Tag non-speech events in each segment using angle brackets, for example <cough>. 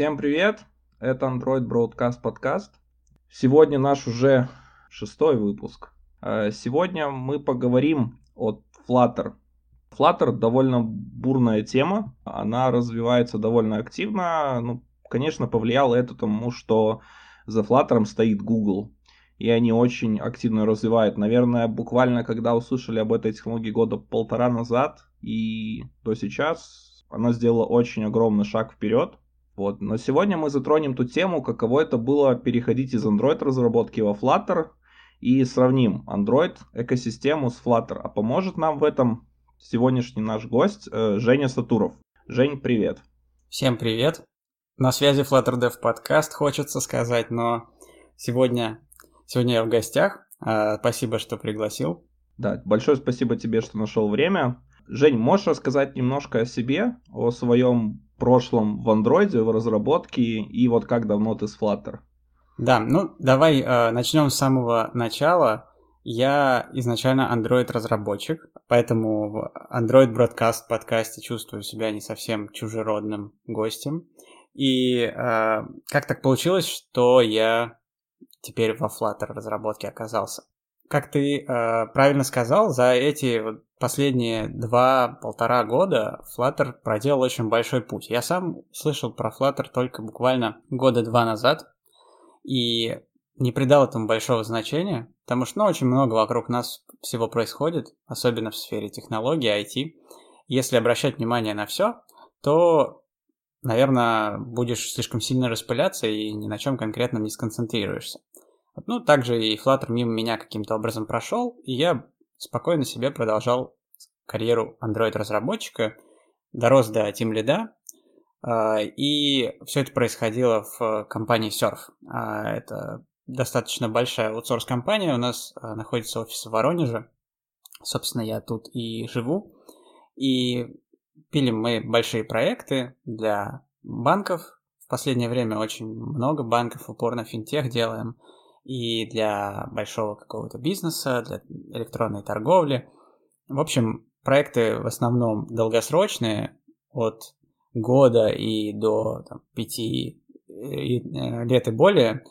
Всем привет! Это Android Broadcast подкаст. Сегодня наш уже шестой выпуск. Э, сегодня мы поговорим о Flutter. Flutter довольно бурная тема, она развивается довольно активно. Ну, конечно, повлияло это тому, что за Flutter стоит Google. И они очень активно развивают. Наверное, буквально когда услышали об этой технологии года полтора назад и до сейчас, она сделала очень огромный шаг вперед. Вот. Но сегодня мы затронем ту тему, каково это было переходить из Android разработки во Flutter и сравним Android экосистему с Flutter. А поможет нам в этом сегодняшний наш гость э, Женя Сатуров. Жень, привет. Всем привет. На связи Flutter Dev подкаст, хочется сказать, но сегодня, сегодня я в гостях. Э, спасибо, что пригласил. Да, большое спасибо тебе, что нашел время. Жень, можешь рассказать немножко о себе, о своем прошлом в андроиде, в разработке, и вот как давно ты с Flutter? Да, ну давай э, начнем с самого начала. Я изначально Android-разработчик, поэтому в Android Broadcast подкасте чувствую себя не совсем чужеродным гостем. И э, как так получилось, что я теперь во Flutter разработке оказался? Как ты э, правильно сказал, за эти последние два-полтора года Flutter проделал очень большой путь. Я сам слышал про Flutter только буквально года два назад и не придал этому большого значения, потому что ну, очень много вокруг нас всего происходит, особенно в сфере технологий, IT. Если обращать внимание на все, то, наверное, будешь слишком сильно распыляться и ни на чем конкретном не сконцентрируешься. Ну, также и Flutter мимо меня каким-то образом прошел, и я спокойно себе продолжал карьеру Android-разработчика, дорос до Team Lead, а, и все это происходило в компании Surf. А, это достаточно большая аутсорс-компания, у нас а, находится офис в Воронеже, собственно, я тут и живу, и пилим мы большие проекты для банков, в последнее время очень много банков упорно финтех делаем – и для большого какого-то бизнеса, для электронной торговли. В общем, проекты в основном долгосрочные, от года и до там, пяти э, лет и более,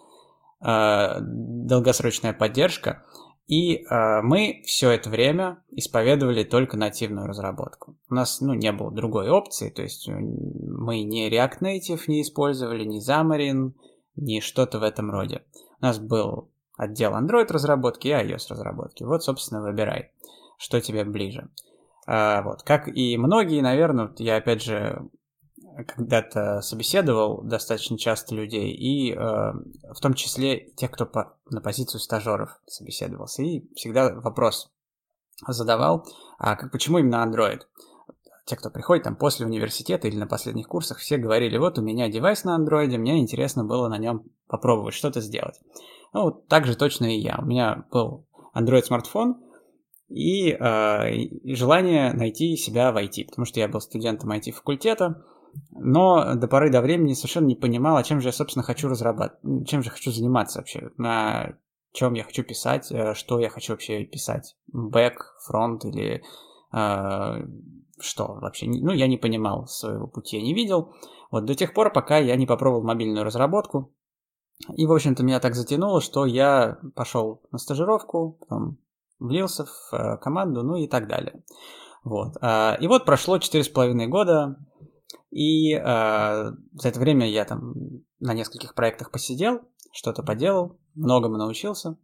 э, долгосрочная поддержка. И э, мы все это время исповедовали только нативную разработку. У нас ну, не было другой опции, то есть мы ни React Native не использовали, ни Xamarin, ни что-то в этом роде. У нас был отдел Android разработки и iOS разработки. Вот, собственно, выбирай, что тебе ближе. А, вот, как и многие, наверное, я опять же когда-то собеседовал достаточно часто людей, и э, в том числе тех, кто по, на позицию стажеров собеседовался. И всегда вопрос задавал, а как, почему именно Android? Те, кто приходит там после университета или на последних курсах, все говорили, вот у меня девайс на андроиде, мне интересно было на нем попробовать что-то сделать. Ну, так же точно и я. У меня был Android смартфон и, э, желание найти себя в IT, потому что я был студентом IT-факультета, но до поры до времени совершенно не понимал, а чем же я, собственно, хочу разрабатывать, чем же хочу заниматься вообще, на чем я хочу писать, э, что я хочу вообще писать, бэк, фронт или э, что вообще, ну, я не понимал своего пути, я не видел, вот до тех пор, пока я не попробовал мобильную разработку, и, в общем-то, меня так затянуло, что я пошел на стажировку, потом влился в э, команду, ну и так далее. Вот. А, и вот прошло четыре с половиной года, и а, за это время я там на нескольких проектах посидел, что-то поделал, многому научился.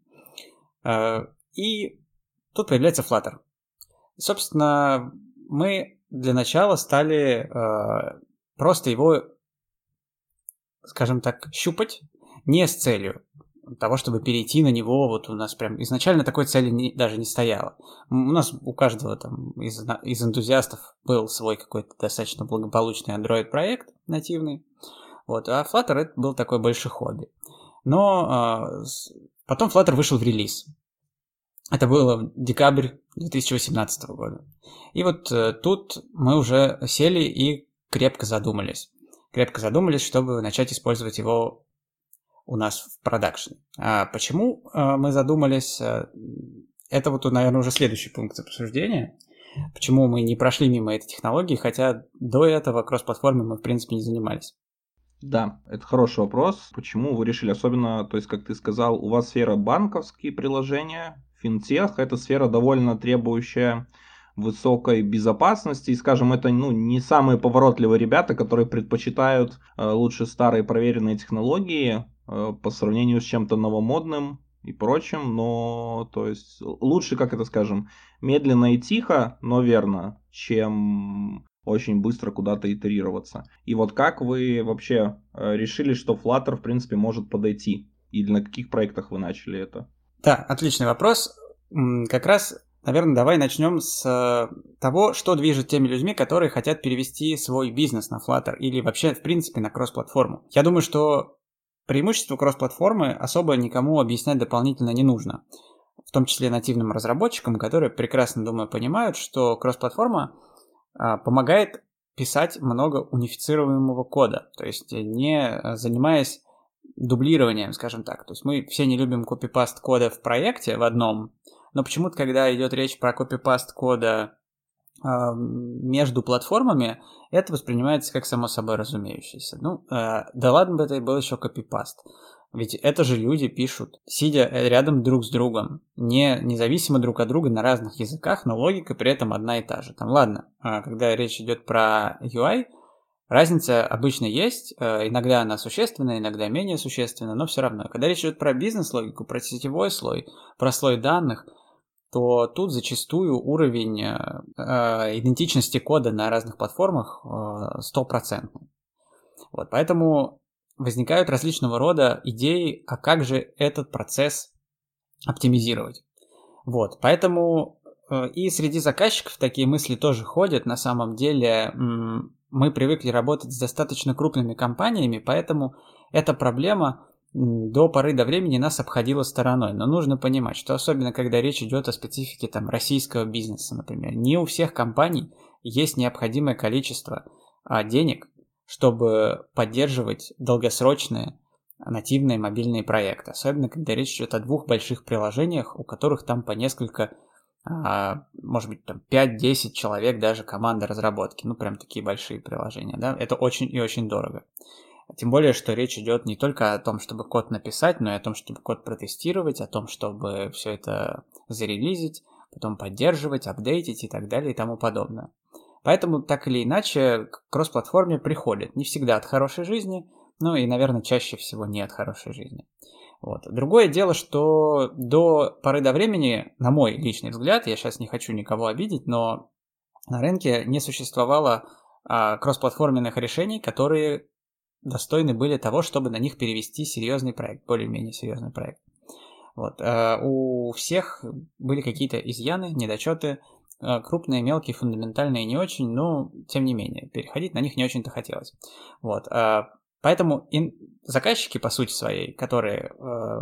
А, и тут появляется Flutter. собственно, мы для начала стали просто его, скажем так, щупать, не с целью того, чтобы перейти на него, вот у нас прям изначально такой цели не, даже не стояло. У нас у каждого там из, из энтузиастов был свой какой-то достаточно благополучный Android-проект нативный, вот, а Flutter это был такой большой хобби. Но э, потом Flutter вышел в релиз. Это было декабрь 2018 года. И вот э, тут мы уже сели и крепко задумались. Крепко задумались, чтобы начать использовать его у нас в продакшене. А почему а, мы задумались? А, это вот, наверное, уже следующий пункт обсуждения. Почему мы не прошли мимо этой технологии, хотя до этого кросс-платформы мы, в принципе, не занимались. Да, это хороший вопрос. Почему вы решили, особенно, то есть, как ты сказал, у вас сфера банковские приложения, финтех, это сфера довольно требующая высокой безопасности. И, скажем, это ну, не самые поворотливые ребята, которые предпочитают э, лучше старые проверенные технологии э, по сравнению с чем-то новомодным и прочим. Но, то есть, лучше, как это скажем, медленно и тихо, но верно, чем очень быстро куда-то итерироваться. И вот как вы вообще э, решили, что Flutter, в принципе, может подойти? И на каких проектах вы начали это? Да, отличный вопрос. Как раз Наверное, давай начнем с э, того, что движет теми людьми, которые хотят перевести свой бизнес на Flutter или вообще, в принципе, на кросс-платформу. Я думаю, что преимущество кросс-платформы особо никому объяснять дополнительно не нужно. В том числе нативным разработчикам, которые прекрасно, думаю, понимают, что кросс-платформа а, помогает писать много унифицируемого кода, то есть не занимаясь дублированием, скажем так. То есть мы все не любим копипаст кода в проекте в одном, но почему-то, когда идет речь про копипаст кода э, между платформами, это воспринимается как само собой разумеющееся. Ну, э, да ладно бы это и был еще копипаст. Ведь это же люди пишут, сидя рядом друг с другом, не независимо друг от друга на разных языках, но логика при этом одна и та же. Там, ладно, а, когда речь идет про UI, разница обычно есть, э, иногда она существенная, иногда менее существенная, но все равно. Когда речь идет про бизнес-логику, про сетевой слой, про слой данных, то тут зачастую уровень э, э, идентичности кода на разных платформах стопроцентный. Вот, поэтому возникают различного рода идеи, а как же этот процесс оптимизировать. Вот, поэтому и среди заказчиков такие мысли тоже ходят. На самом деле мы привыкли работать с достаточно крупными компаниями, поэтому эта проблема до поры до времени нас обходило стороной. Но нужно понимать, что особенно когда речь идет о специфике там, российского бизнеса, например, не у всех компаний есть необходимое количество а, денег, чтобы поддерживать долгосрочные нативные мобильные проекты. Особенно когда речь идет о двух больших приложениях, у которых там по несколько, может быть, там 5-10 человек даже команда разработки. Ну, прям такие большие приложения, да. Это очень и очень дорого. Тем более, что речь идет не только о том, чтобы код написать, но и о том, чтобы код протестировать, о том, чтобы все это зарелизить, потом поддерживать, апдейтить и так далее и тому подобное. Поэтому, так или иначе, к кросс-платформе приходит. Не всегда от хорошей жизни, ну и, наверное, чаще всего не от хорошей жизни. Вот. Другое дело, что до поры до времени, на мой личный взгляд, я сейчас не хочу никого обидеть, но на рынке не существовало а, кроссплатформенных решений, которые достойны были того, чтобы на них перевести серьезный проект, более-менее серьезный проект. Вот. Э, у всех были какие-то изъяны, недочеты, э, крупные, мелкие, фундаментальные не очень, но тем не менее, переходить на них не очень-то хотелось. Вот. Э, поэтому заказчики, по сути своей, которые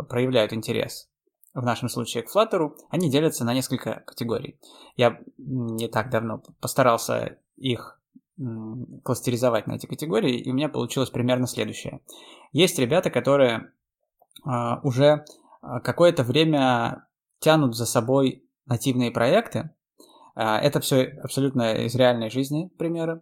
проявляют интерес в нашем случае к Flutter, они делятся на несколько категорий. Я не так давно постарался их кластеризовать на эти категории, и у меня получилось примерно следующее. Есть ребята, которые а, уже а, какое-то время тянут за собой нативные проекты. А, это все абсолютно из реальной жизни примеры.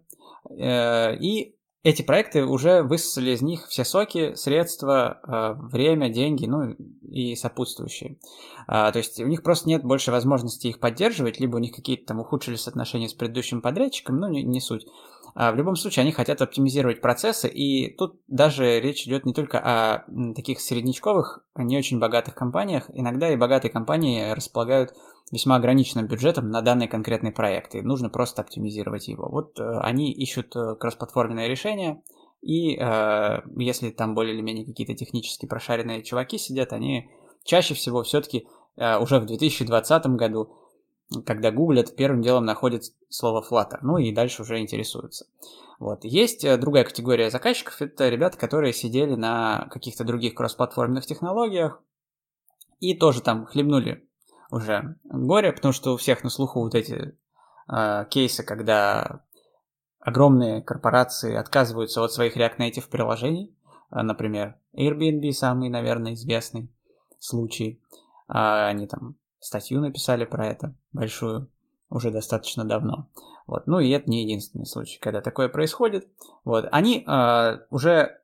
Э, и эти проекты уже высосали из них все соки, средства, э, время, деньги, ну и сопутствующие. А, то есть у них просто нет больше возможности их поддерживать, либо у них какие-то там ухудшились отношения с предыдущим подрядчиком, ну не, не суть. А в любом случае они хотят оптимизировать процессы, и тут даже речь идет не только о таких среднячковых, не очень богатых компаниях. Иногда и богатые компании располагают весьма ограниченным бюджетом на данный конкретный проект, и нужно просто оптимизировать его. Вот э, они ищут э, кроссплатформенное решение, и э, если там более или менее какие-то технически прошаренные чуваки сидят, они чаще всего все-таки э, уже в 2020 году, когда гуглят, первым делом находят слово Flutter, ну и дальше уже интересуются. Вот. Есть э, другая категория заказчиков, это ребята, которые сидели на каких-то других кроссплатформенных технологиях и тоже там хлебнули уже горе, потому что у всех на слуху вот эти э, кейсы, когда огромные корпорации отказываются от своих React Native приложений, э, например, Airbnb самый, наверное, известный случай. Э, они там статью написали про это большую уже достаточно давно. Вот. Ну и это не единственный случай, когда такое происходит. Вот. Они э, уже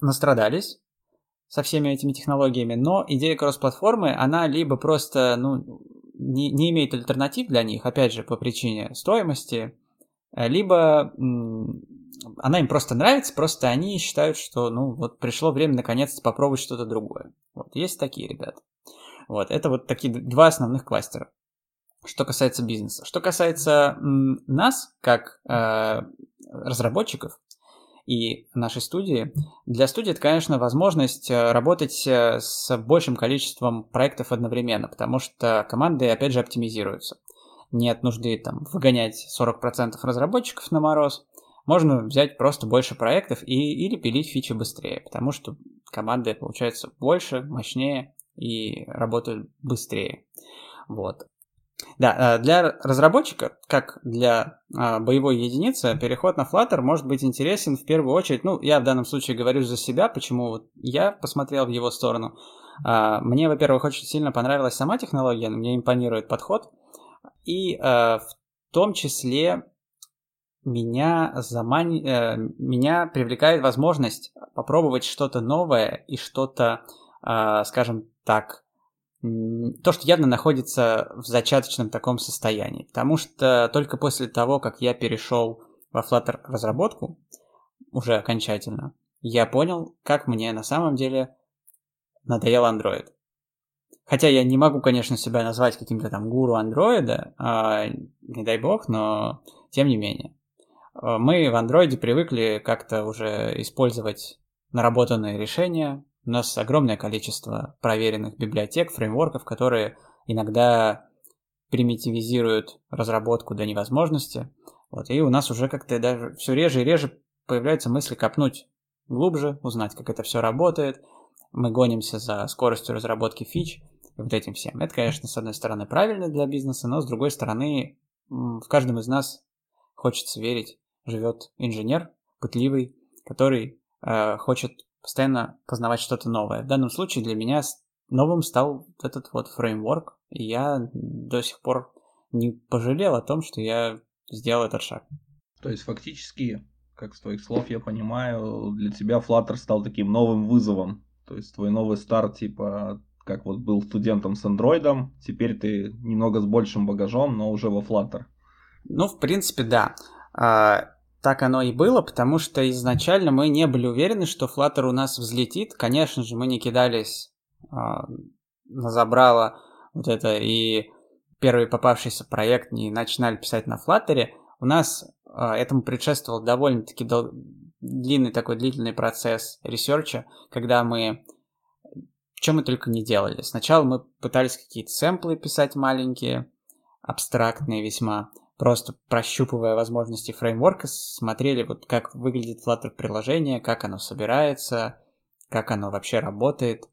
настрадались со всеми этими технологиями, но идея кросс-платформы, она либо просто ну, не, не имеет альтернатив для них, опять же, по причине стоимости, либо она им просто нравится, просто они считают, что ну вот пришло время наконец-то попробовать что-то другое. Вот, есть такие ребята. Вот, это вот такие два основных кластера что касается бизнеса. Что касается нас, как э, разработчиков и нашей студии, для студии это, конечно, возможность э, работать э, с большим количеством проектов одновременно, потому что команды, опять же, оптимизируются. Нет нужды там выгонять 40% разработчиков на мороз, можно взять просто больше проектов и, или пилить фичи быстрее, потому что команды получаются больше, мощнее и работают быстрее. Вот. Да, э, для разработчика, как для а, боевой единицы, переход на Flutter может быть интересен в первую очередь. Ну, я в данном случае говорю за себя, почему вот я посмотрел в его сторону. А, мне, во-первых, очень сильно понравилась сама технология, мне импонирует подход. И а, в том числе меня, заман... э, меня привлекает возможность попробовать что-то новое и что-то, э, скажем так, то, что явно находится в зачаточном таком состоянии. Потому что только после того, как я перешел во Flutter разработку, уже окончательно, я понял, как мне на самом деле надоел Android. Хотя я не могу, конечно, себя назвать каким-то там гуру андроида, не дай бог, но тем не менее. Мы в андроиде привыкли как-то уже использовать наработанные решения, у нас огромное количество проверенных библиотек, фреймворков, которые иногда примитивизируют разработку до невозможности. Вот, и у нас уже как-то даже все реже и реже появляются мысли копнуть глубже, узнать, как это все работает. Мы гонимся за скоростью разработки фич и вот этим всем. Это, конечно, с одной стороны правильно для бизнеса, но с другой стороны в каждом из нас хочется верить, живет инженер пытливый, который э, хочет постоянно познавать что-то новое. В данном случае для меня новым стал этот вот фреймворк, и я до сих пор не пожалел о том, что я сделал этот шаг. То есть фактически, как с твоих слов я понимаю, для тебя Flutter стал таким новым вызовом. То есть твой новый старт, типа, как вот был студентом с андроидом, теперь ты немного с большим багажом, но уже во Flutter. Ну, в принципе, да. Так оно и было, потому что изначально мы не были уверены, что Flutter у нас взлетит. Конечно же, мы не кидались а, на забрало вот это и первый попавшийся проект не начинали писать на Flutter. У нас а, этому предшествовал довольно-таки дол- длинный такой длительный процесс ресерча, когда мы чем мы только не делали. Сначала мы пытались какие-то сэмплы писать маленькие, абстрактные весьма просто прощупывая возможности фреймворка, смотрели, вот как выглядит Flutter приложение, как оно собирается, как оно вообще работает.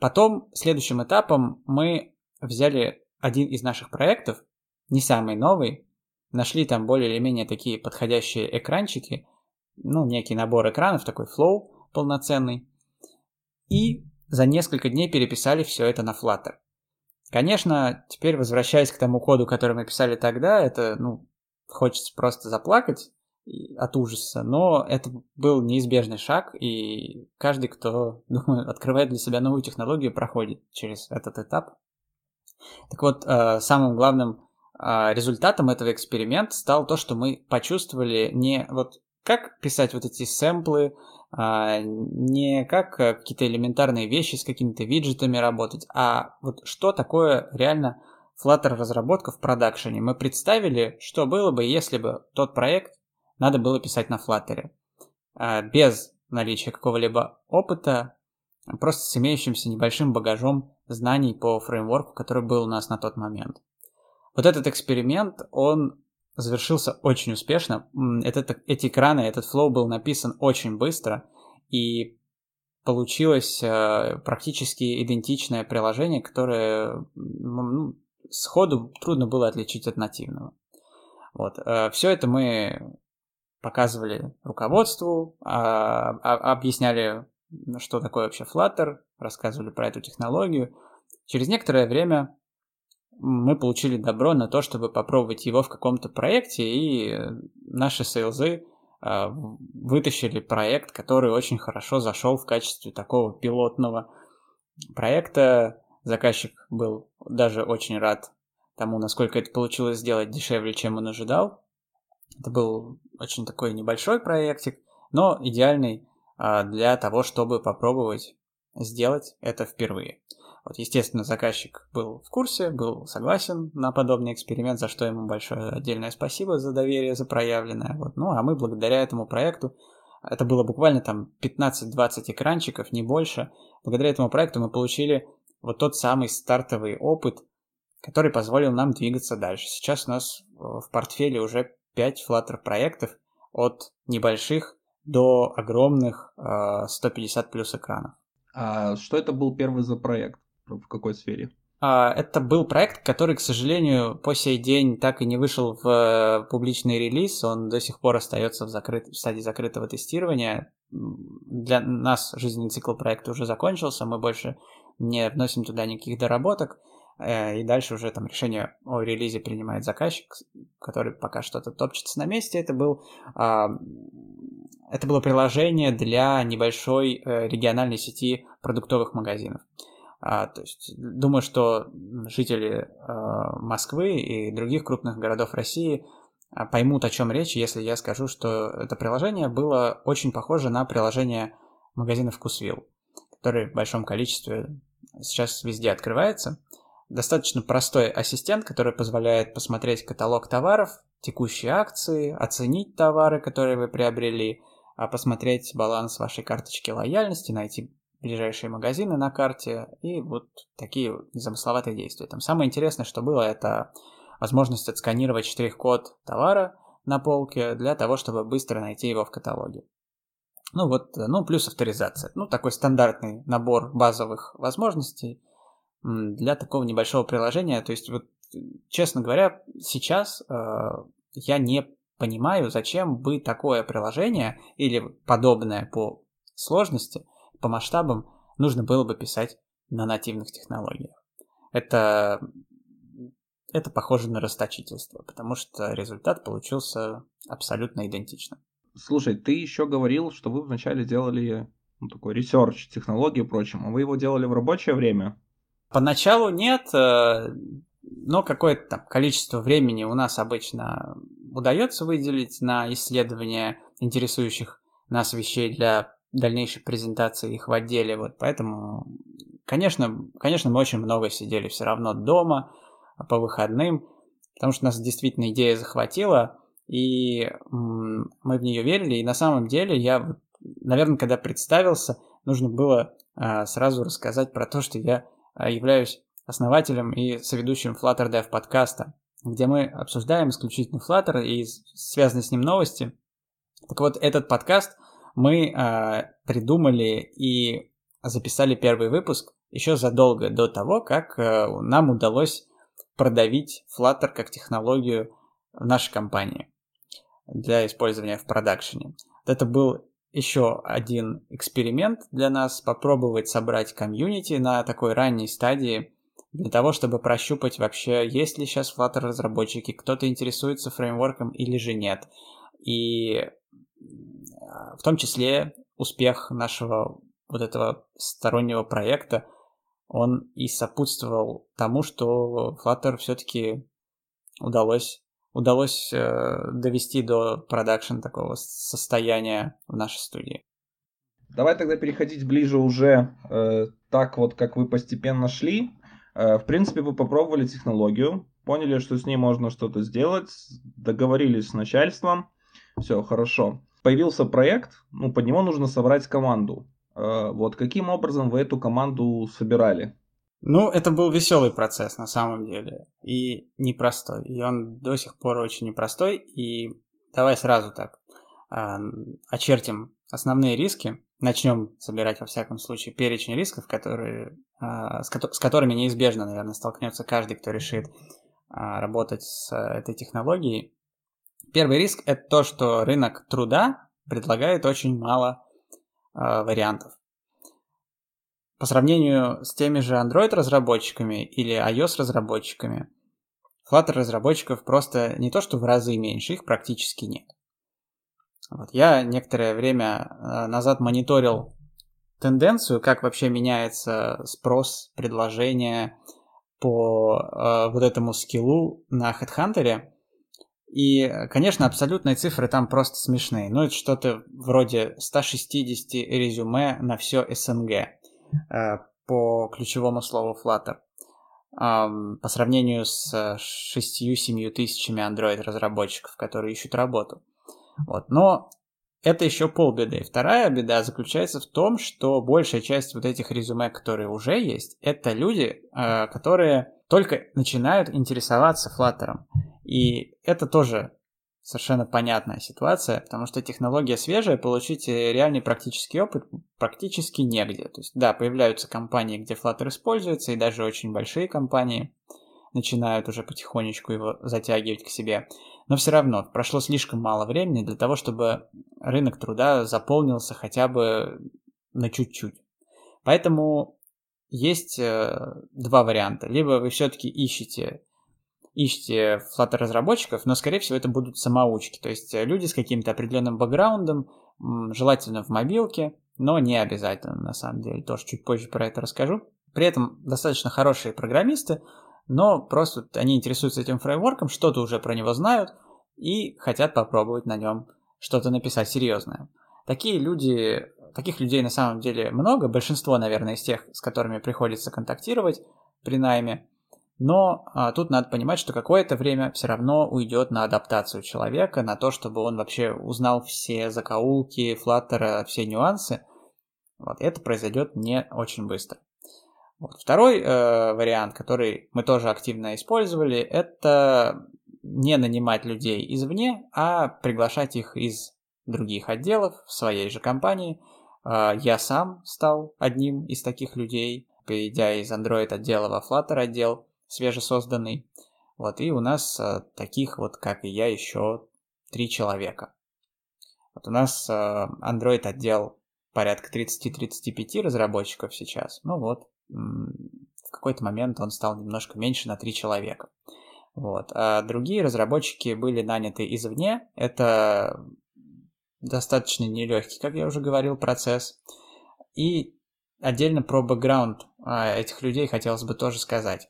Потом, следующим этапом, мы взяли один из наших проектов, не самый новый, нашли там более или менее такие подходящие экранчики, ну, некий набор экранов, такой flow полноценный, и за несколько дней переписали все это на Flutter. Конечно, теперь возвращаясь к тому коду, который мы писали тогда, это, ну, хочется просто заплакать от ужаса, но это был неизбежный шаг, и каждый, кто, <laughs> думаю, открывает для себя новую технологию, проходит через этот этап. Так вот, э, самым главным э, результатом этого эксперимента стало то, что мы почувствовали не вот как писать вот эти сэмплы, а, не как э, какие-то элементарные вещи с какими-то виджетами работать, а вот что такое реально Flutter разработка в продакшене. Мы представили, что было бы, если бы тот проект надо было писать на Flutter. А, без наличия какого-либо опыта, просто с имеющимся небольшим багажом знаний по фреймворку, который был у нас на тот момент. Вот этот эксперимент, он завершился очень успешно. Этот, эти экраны, этот флоу был написан очень быстро, и получилось э, практически идентичное приложение, которое ну, сходу трудно было отличить от нативного. Вот. Э, все это мы показывали руководству, а, а, объясняли, что такое вообще Flutter, рассказывали про эту технологию. Через некоторое время мы получили добро на то, чтобы попробовать его в каком-то проекте, и наши сейлзы э, вытащили проект, который очень хорошо зашел в качестве такого пилотного проекта. Заказчик был даже очень рад тому, насколько это получилось сделать дешевле, чем он ожидал. Это был очень такой небольшой проектик, но идеальный а, для того, чтобы попробовать сделать это впервые. Вот, естественно, заказчик был в курсе, был согласен на подобный эксперимент, за что ему большое отдельное спасибо за доверие, за проявленное. Вот. Ну, а мы благодаря этому проекту, это было буквально там 15-20 экранчиков, не больше, благодаря этому проекту мы получили вот тот самый стартовый опыт, который позволил нам двигаться дальше. Сейчас у нас в портфеле уже 5 Flutter проектов от небольших до огромных 150 плюс экранов. А что это был первый за проект? В какой сфере? А, это был проект, который, к сожалению, по сей день так и не вышел в э, публичный релиз. Он до сих пор остается в, закрыт... в стадии закрытого тестирования. Для нас жизненный цикл проекта уже закончился, мы больше не вносим туда никаких доработок. Э, и дальше уже там решение о релизе принимает заказчик, который пока что-то топчется на месте. Это был а, это было приложение для небольшой э, региональной сети продуктовых магазинов. А, то есть, думаю, что жители а, Москвы и других крупных городов России а, поймут, о чем речь, если я скажу, что это приложение было очень похоже на приложение магазина Вкусвилл, который в большом количестве сейчас везде открывается. Достаточно простой ассистент, который позволяет посмотреть каталог товаров, текущие акции, оценить товары, которые вы приобрели, посмотреть баланс вашей карточки лояльности, найти ближайшие магазины на карте и вот такие незамысловатые действия. Там самое интересное, что было, это возможность отсканировать штрих-код товара на полке для того, чтобы быстро найти его в каталоге. Ну вот, ну плюс авторизация. Ну такой стандартный набор базовых возможностей для такого небольшого приложения. То есть вот, честно говоря, сейчас э, я не понимаю, зачем бы такое приложение или подобное по сложности – по масштабам нужно было бы писать на нативных технологиях. Это, это похоже на расточительство, потому что результат получился абсолютно идентичным. Слушай, ты еще говорил, что вы вначале делали ну, такой research технологии и прочим, а вы его делали в рабочее время? Поначалу нет, э, но какое-то там количество времени у нас обычно удается выделить на исследование интересующих нас вещей для дальнейшей презентации их в отделе. Вот поэтому, конечно, конечно, мы очень много сидели все равно дома по выходным, потому что нас действительно идея захватила, и мы в нее верили. И на самом деле я, наверное, когда представился, нужно было а, сразу рассказать про то, что я а, являюсь основателем и соведущим Flutter Dev подкаста, где мы обсуждаем исключительно Flutter и связанные с ним новости. Так вот, этот подкаст мы э, придумали и записали первый выпуск еще задолго до того, как э, нам удалось продавить Flutter как технологию в нашей компании для использования в продакшене. Это был еще один эксперимент для нас, попробовать собрать комьюнити на такой ранней стадии, для того, чтобы прощупать вообще, есть ли сейчас Flutter разработчики, кто-то интересуется фреймворком или же нет. И в том числе успех нашего вот этого стороннего проекта, он и сопутствовал тому, что Flutter все-таки удалось, удалось э, довести до продакшн такого состояния в нашей студии. Давай тогда переходить ближе уже э, так вот, как вы постепенно шли. Э, в принципе, вы попробовали технологию, поняли, что с ней можно что-то сделать, договорились с начальством, все хорошо появился проект, ну, под него нужно собрать команду. Э, вот каким образом вы эту команду собирали? Ну, это был веселый процесс на самом деле. И непростой. И он до сих пор очень непростой. И давай сразу так э, очертим основные риски. Начнем собирать, во всяком случае, перечень рисков, которые, э, с, ко- с которыми неизбежно, наверное, столкнется каждый, кто решит работать с этой технологией. Первый риск – это то, что рынок труда предлагает очень мало э, вариантов. По сравнению с теми же Android-разработчиками или iOS-разработчиками, Flutter разработчиков просто не то что в разы меньше, их практически нет. Вот. Я некоторое время э, назад мониторил тенденцию, как вообще меняется спрос, предложение по э, вот этому скиллу на HeadHunter. И, конечно, абсолютные цифры там просто смешные. Ну, это что-то вроде 160 резюме на все СНГ э, по ключевому слову Flutter. Э, по сравнению с 6-7 тысячами Android-разработчиков, которые ищут работу. Вот. Но это еще полбеды. Вторая беда заключается в том, что большая часть вот этих резюме, которые уже есть, это люди, э, которые только начинают интересоваться Flutter. И это тоже совершенно понятная ситуация, потому что технология свежая, получить реальный практический опыт практически негде. То есть, да, появляются компании, где Flutter используется, и даже очень большие компании начинают уже потихонечку его затягивать к себе. Но все равно прошло слишком мало времени для того, чтобы рынок труда заполнился хотя бы на чуть-чуть. Поэтому есть э, два варианта. Либо вы все-таки ищете ищете Flutter разработчиков, но, скорее всего, это будут самоучки, то есть э, люди с каким-то определенным бэкграундом, желательно в мобилке, но не обязательно, на самом деле, тоже чуть позже про это расскажу. При этом достаточно хорошие программисты, но просто они интересуются этим фреймворком, что-то уже про него знают и хотят попробовать на нем что-то написать серьезное. Такие люди, таких людей на самом деле много, большинство, наверное, из тех, с которыми приходится контактировать при найме, но а, тут надо понимать, что какое-то время все равно уйдет на адаптацию человека, на то, чтобы он вообще узнал все закоулки, флаттера, все нюансы. Вот это произойдет не очень быстро. Вот. Второй э, вариант, который мы тоже активно использовали, это не нанимать людей извне, а приглашать их из других отделов в своей же компании. Э, я сам стал одним из таких людей, перейдя из Android отдела во Flutter отдел, свежесозданный. Вот, и у нас э, таких вот, как и я, еще три человека. Вот у нас э, Android отдел порядка 30-35 разработчиков сейчас. Ну вот, в какой-то момент он стал немножко меньше на 3 человека. Вот. А другие разработчики были наняты извне. Это достаточно нелегкий, как я уже говорил, процесс. И отдельно про бэкграунд а, этих людей хотелось бы тоже сказать.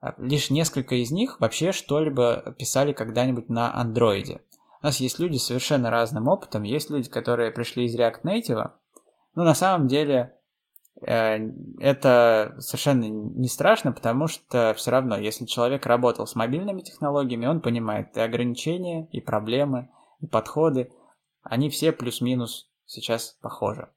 А, лишь несколько из них вообще что-либо писали когда-нибудь на андроиде. У нас есть люди с совершенно разным опытом. Есть люди, которые пришли из React Native. Но на самом деле Э, это совершенно не страшно, потому что все равно, если человек работал с мобильными технологиями, он понимает и ограничения, и проблемы, и подходы. Они все плюс-минус сейчас похожи.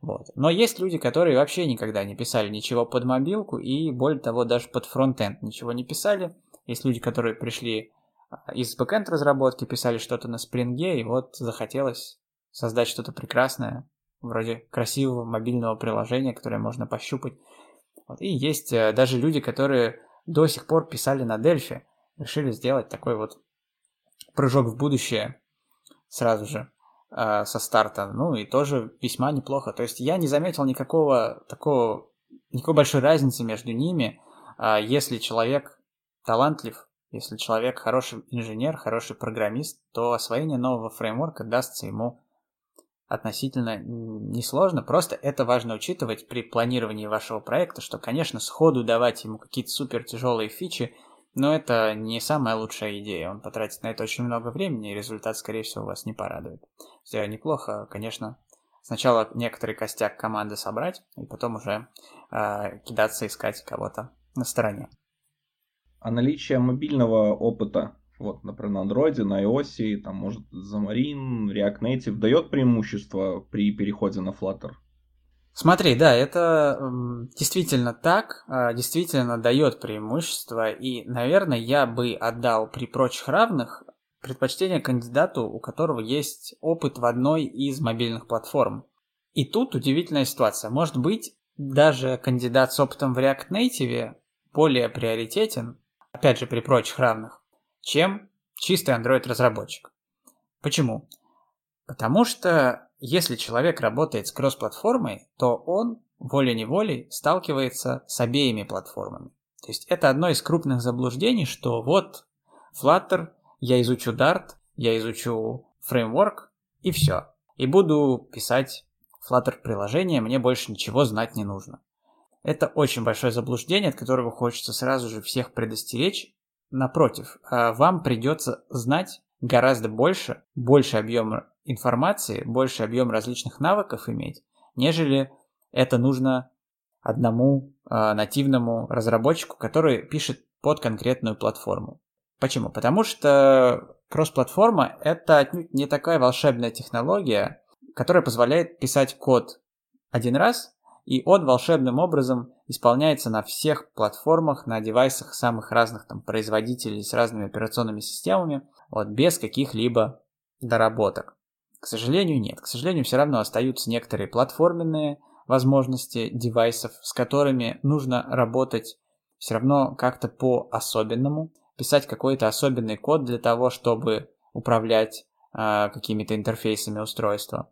Вот. Но есть люди, которые вообще никогда не писали ничего под мобилку, и более того, даже под frontend ничего не писали. Есть люди, которые пришли а, из backend разработки, писали что-то на Spring е, и вот захотелось создать что-то прекрасное вроде красивого мобильного приложения, которое можно пощупать. Вот. И есть э, даже люди, которые до сих пор писали на Delphi, решили сделать такой вот прыжок в будущее сразу же э, со старта. Ну и тоже весьма неплохо. То есть я не заметил никакого такого, никакой большой разницы между ними. Э, если человек талантлив, если человек хороший инженер, хороший программист, то освоение нового фреймворка дастся ему относительно несложно, просто это важно учитывать при планировании вашего проекта, что, конечно, сходу давать ему какие-то супер тяжелые фичи, но это не самая лучшая идея, он потратит на это очень много времени, и результат, скорее всего, вас не порадует. Все неплохо, конечно, сначала некоторый костяк команды собрать, и потом уже э, кидаться искать кого-то на стороне. А наличие мобильного опыта вот, например, на Android, на iOS, там, может, Xamarin, React Native дает преимущество при переходе на Flutter? Смотри, да, это э, действительно так, э, действительно дает преимущество, и, наверное, я бы отдал при прочих равных предпочтение кандидату, у которого есть опыт в одной из мобильных платформ. И тут удивительная ситуация. Может быть, даже кандидат с опытом в React Native более приоритетен, опять же, при прочих равных, чем чистый Android-разработчик. Почему? Потому что если человек работает с кросс-платформой, то он волей-неволей сталкивается с обеими платформами. То есть это одно из крупных заблуждений, что вот Flutter, я изучу Dart, я изучу фреймворк, И все. И буду писать Flutter приложение, мне больше ничего знать не нужно. Это очень большое заблуждение, от которого хочется сразу же всех предостеречь. Напротив, а, вам придется знать гораздо больше, больше объем информации, больше объем различных навыков иметь, нежели это нужно одному э, нативному разработчику, который пишет под конкретную платформу. Почему? Потому что кросс-платформа это не такая волшебная технология, которая позволяет писать код один раз, и он волшебным образом исполняется на всех платформах, на девайсах самых разных там, производителей с разными операционными системами, вот, без каких-либо доработок. К сожалению, нет. К сожалению, все равно остаются некоторые платформенные возможности девайсов, с которыми нужно работать все равно как-то по-особенному, писать какой-то особенный код для того, чтобы управлять э, какими-то интерфейсами устройства.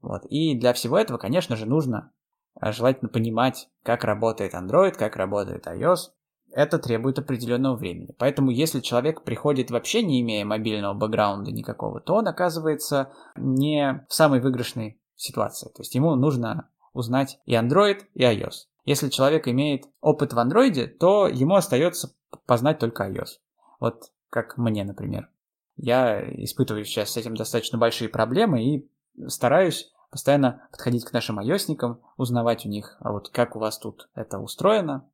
Вот. И для всего этого, конечно же, нужно э, желательно понимать, как работает Android, как работает iOS. Это требует определенного времени. Поэтому, если человек приходит вообще не имея мобильного бэкграунда никакого, то он оказывается не в самой выигрышной ситуации. То есть ему нужно узнать и Android, и iOS. Если человек имеет опыт в Android, то ему остается познать только iOS. Вот как мне, например. Я испытываю сейчас с этим достаточно большие проблемы и стараюсь постоянно подходить к нашим ios узнавать у них, а вот как у вас тут это устроено,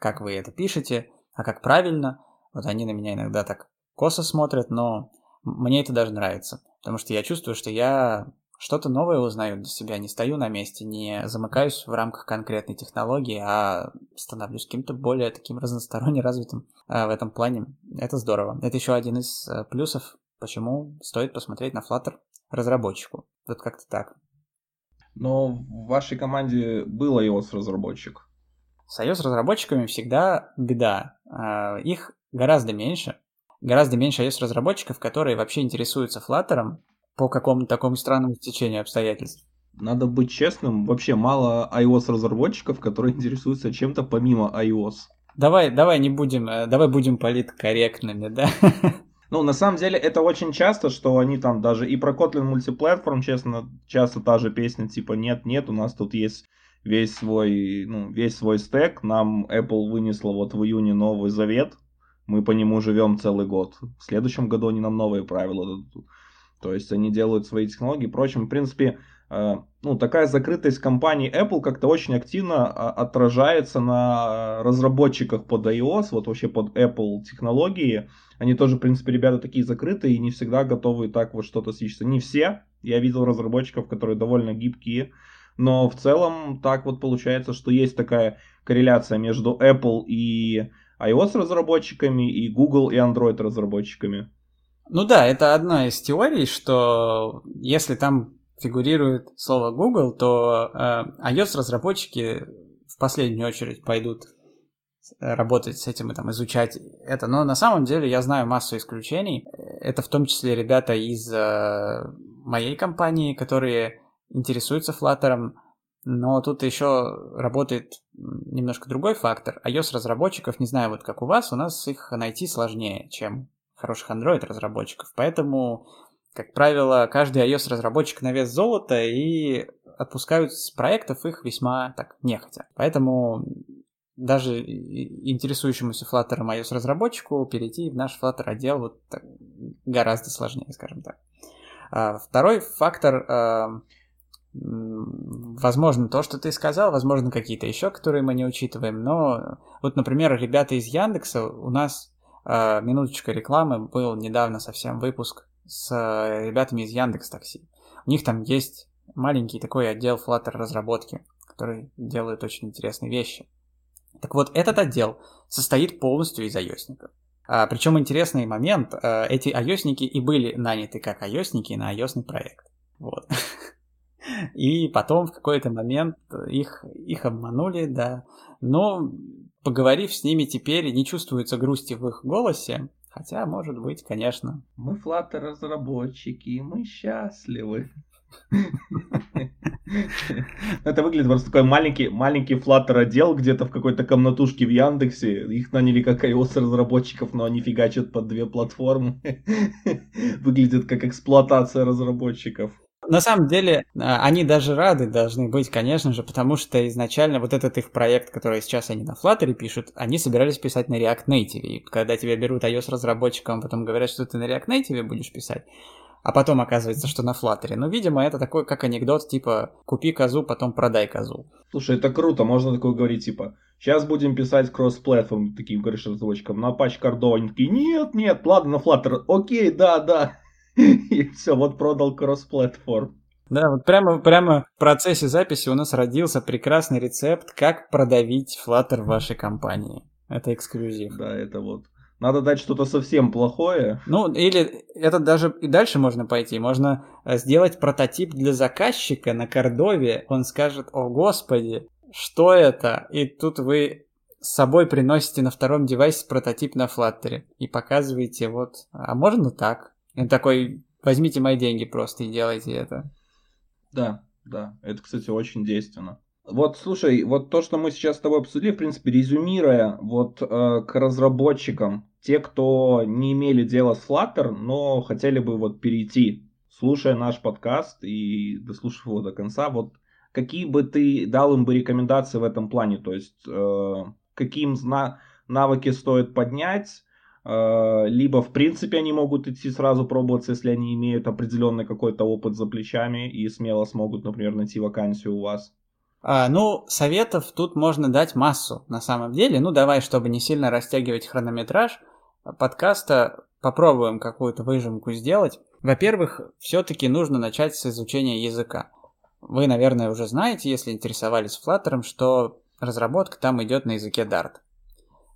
как вы это пишете, а как правильно. Вот они на меня иногда так косо смотрят, но мне это даже нравится, потому что я чувствую, что я что-то новое узнаю для себя, не стою на месте, не замыкаюсь в рамках конкретной технологии, а становлюсь каким-то более таким разносторонне развитым а, в этом плане. Это здорово. Это еще один из а, плюсов, почему стоит посмотреть на Flutter разработчику. Вот как-то так. Но в вашей команде был iOS-разработчик. С iOS-разработчиками всегда беда. А, их гораздо меньше. Гораздо меньше iOS-разработчиков, которые вообще интересуются Flutter, по какому-то такому странному стечению обстоятельств. Надо быть честным, вообще мало iOS-разработчиков, которые интересуются чем-то помимо iOS. Давай, давай не будем, э, давай будем политкорректными, да? <laughs> Ну, на самом деле, это очень часто, что они там даже и про Kotlin мультиплатформ, честно, часто та же песня, типа, нет-нет, у нас тут есть весь свой, ну, весь свой стек, нам Apple вынесла вот в июне новый завет, мы по нему живем целый год. В следующем году они нам новые правила дадут. То есть они делают свои технологии. Впрочем, в принципе, э, ну, такая закрытость компании Apple как-то очень активно а, отражается на разработчиках под iOS, вот вообще под Apple технологии. Они тоже, в принципе, ребята такие закрытые и не всегда готовы так вот что-то свечиться. Не все. Я видел разработчиков, которые довольно гибкие. Но в целом так вот получается, что есть такая корреляция между Apple и iOS разработчиками и Google и Android разработчиками. Ну да, это одна из теорий, что если там фигурирует слово Google, то э, iOS-разработчики в последнюю очередь пойдут работать с этим и там изучать это. Но на самом деле я знаю массу исключений. Это в том числе ребята из э, моей компании, которые интересуются Flutter, но тут еще работает немножко другой фактор. iOS-разработчиков, не знаю, вот как у вас, у нас их найти сложнее, чем хороших Android-разработчиков. Поэтому, как правило, каждый iOS-разработчик на вес золота и отпускают с проектов их весьма так нехотя. Поэтому даже интересующемуся Flutter iOS-разработчику перейти в наш Flutter отдел вот так, гораздо сложнее, скажем так. А, второй фактор, а, возможно, то, что ты сказал, возможно, какие-то еще, которые мы не учитываем, но вот, например, ребята из Яндекса у нас минуточка рекламы, был недавно совсем выпуск с э, ребятами из Яндекс Такси. У них там есть маленький такой отдел Flutter разработки, который делает очень интересные вещи. Так вот, этот отдел состоит полностью из iOS-ников. А, причем интересный момент, а, эти ios и были наняты как ios на ios проект. Вот. <laughs> И потом в какой-то момент их, их обманули, да. Но поговорив с ними теперь, не чувствуется грусти в их голосе. Хотя, может быть, конечно. Мы Flutter разработчики, мы счастливы. Это выглядит просто такой маленький, маленький Flutter отдел где-то в какой-то комнатушке в Яндексе. Их наняли как iOS разработчиков, но они фигачат под две платформы. выглядит как эксплуатация разработчиков. На самом деле, а, они даже рады должны быть, конечно же, потому что изначально вот этот их проект, который сейчас они на Flutter пишут, они собирались писать на React Native. И когда тебя берут iOS-разработчиком, потом говорят, что ты на React Native будешь писать, а потом оказывается, что на Flutter. Ну, видимо, это такой, как анекдот, типа, купи козу, потом продай козу. Слушай, это круто, можно такое говорить, типа, сейчас будем писать кросс-платформ таким, говоришь, разработчикам, на Apache Cardova. Они такие, нет, нет, ладно, на Flutter, окей, да, да. И все, вот продал кросс-платформ. Да, вот прямо, прямо в процессе записи у нас родился прекрасный рецепт, как продавить Flutter в вашей компании. Это эксклюзив. Да, это вот. Надо дать что-то совсем плохое. Ну, или это даже и дальше можно пойти. Можно э, сделать прототип для заказчика на Кордове. Он скажет, о господи, что это? И тут вы с собой приносите на втором девайсе прототип на Flutter и показываете вот, а можно так? Он такой, возьмите мои деньги просто и делайте это. Да, да, это, кстати, очень действенно. Вот, слушай, вот то, что мы сейчас с тобой обсудили, в принципе, резюмируя вот э, к разработчикам, те, кто не имели дела с Flutter, но хотели бы вот перейти, слушая наш подкаст и дослушав его до конца, вот какие бы ты дал им бы рекомендации в этом плане, то есть э, какие зна- навыки стоит поднять, либо в принципе они могут идти сразу пробоваться, если они имеют определенный какой-то опыт за плечами и смело смогут, например, найти вакансию у вас. А, ну, советов тут можно дать массу на самом деле. Ну, давай, чтобы не сильно растягивать хронометраж подкаста, попробуем какую-то выжимку сделать. Во-первых, все-таки нужно начать с изучения языка. Вы, наверное, уже знаете, если интересовались Flutter, что разработка там идет на языке Dart.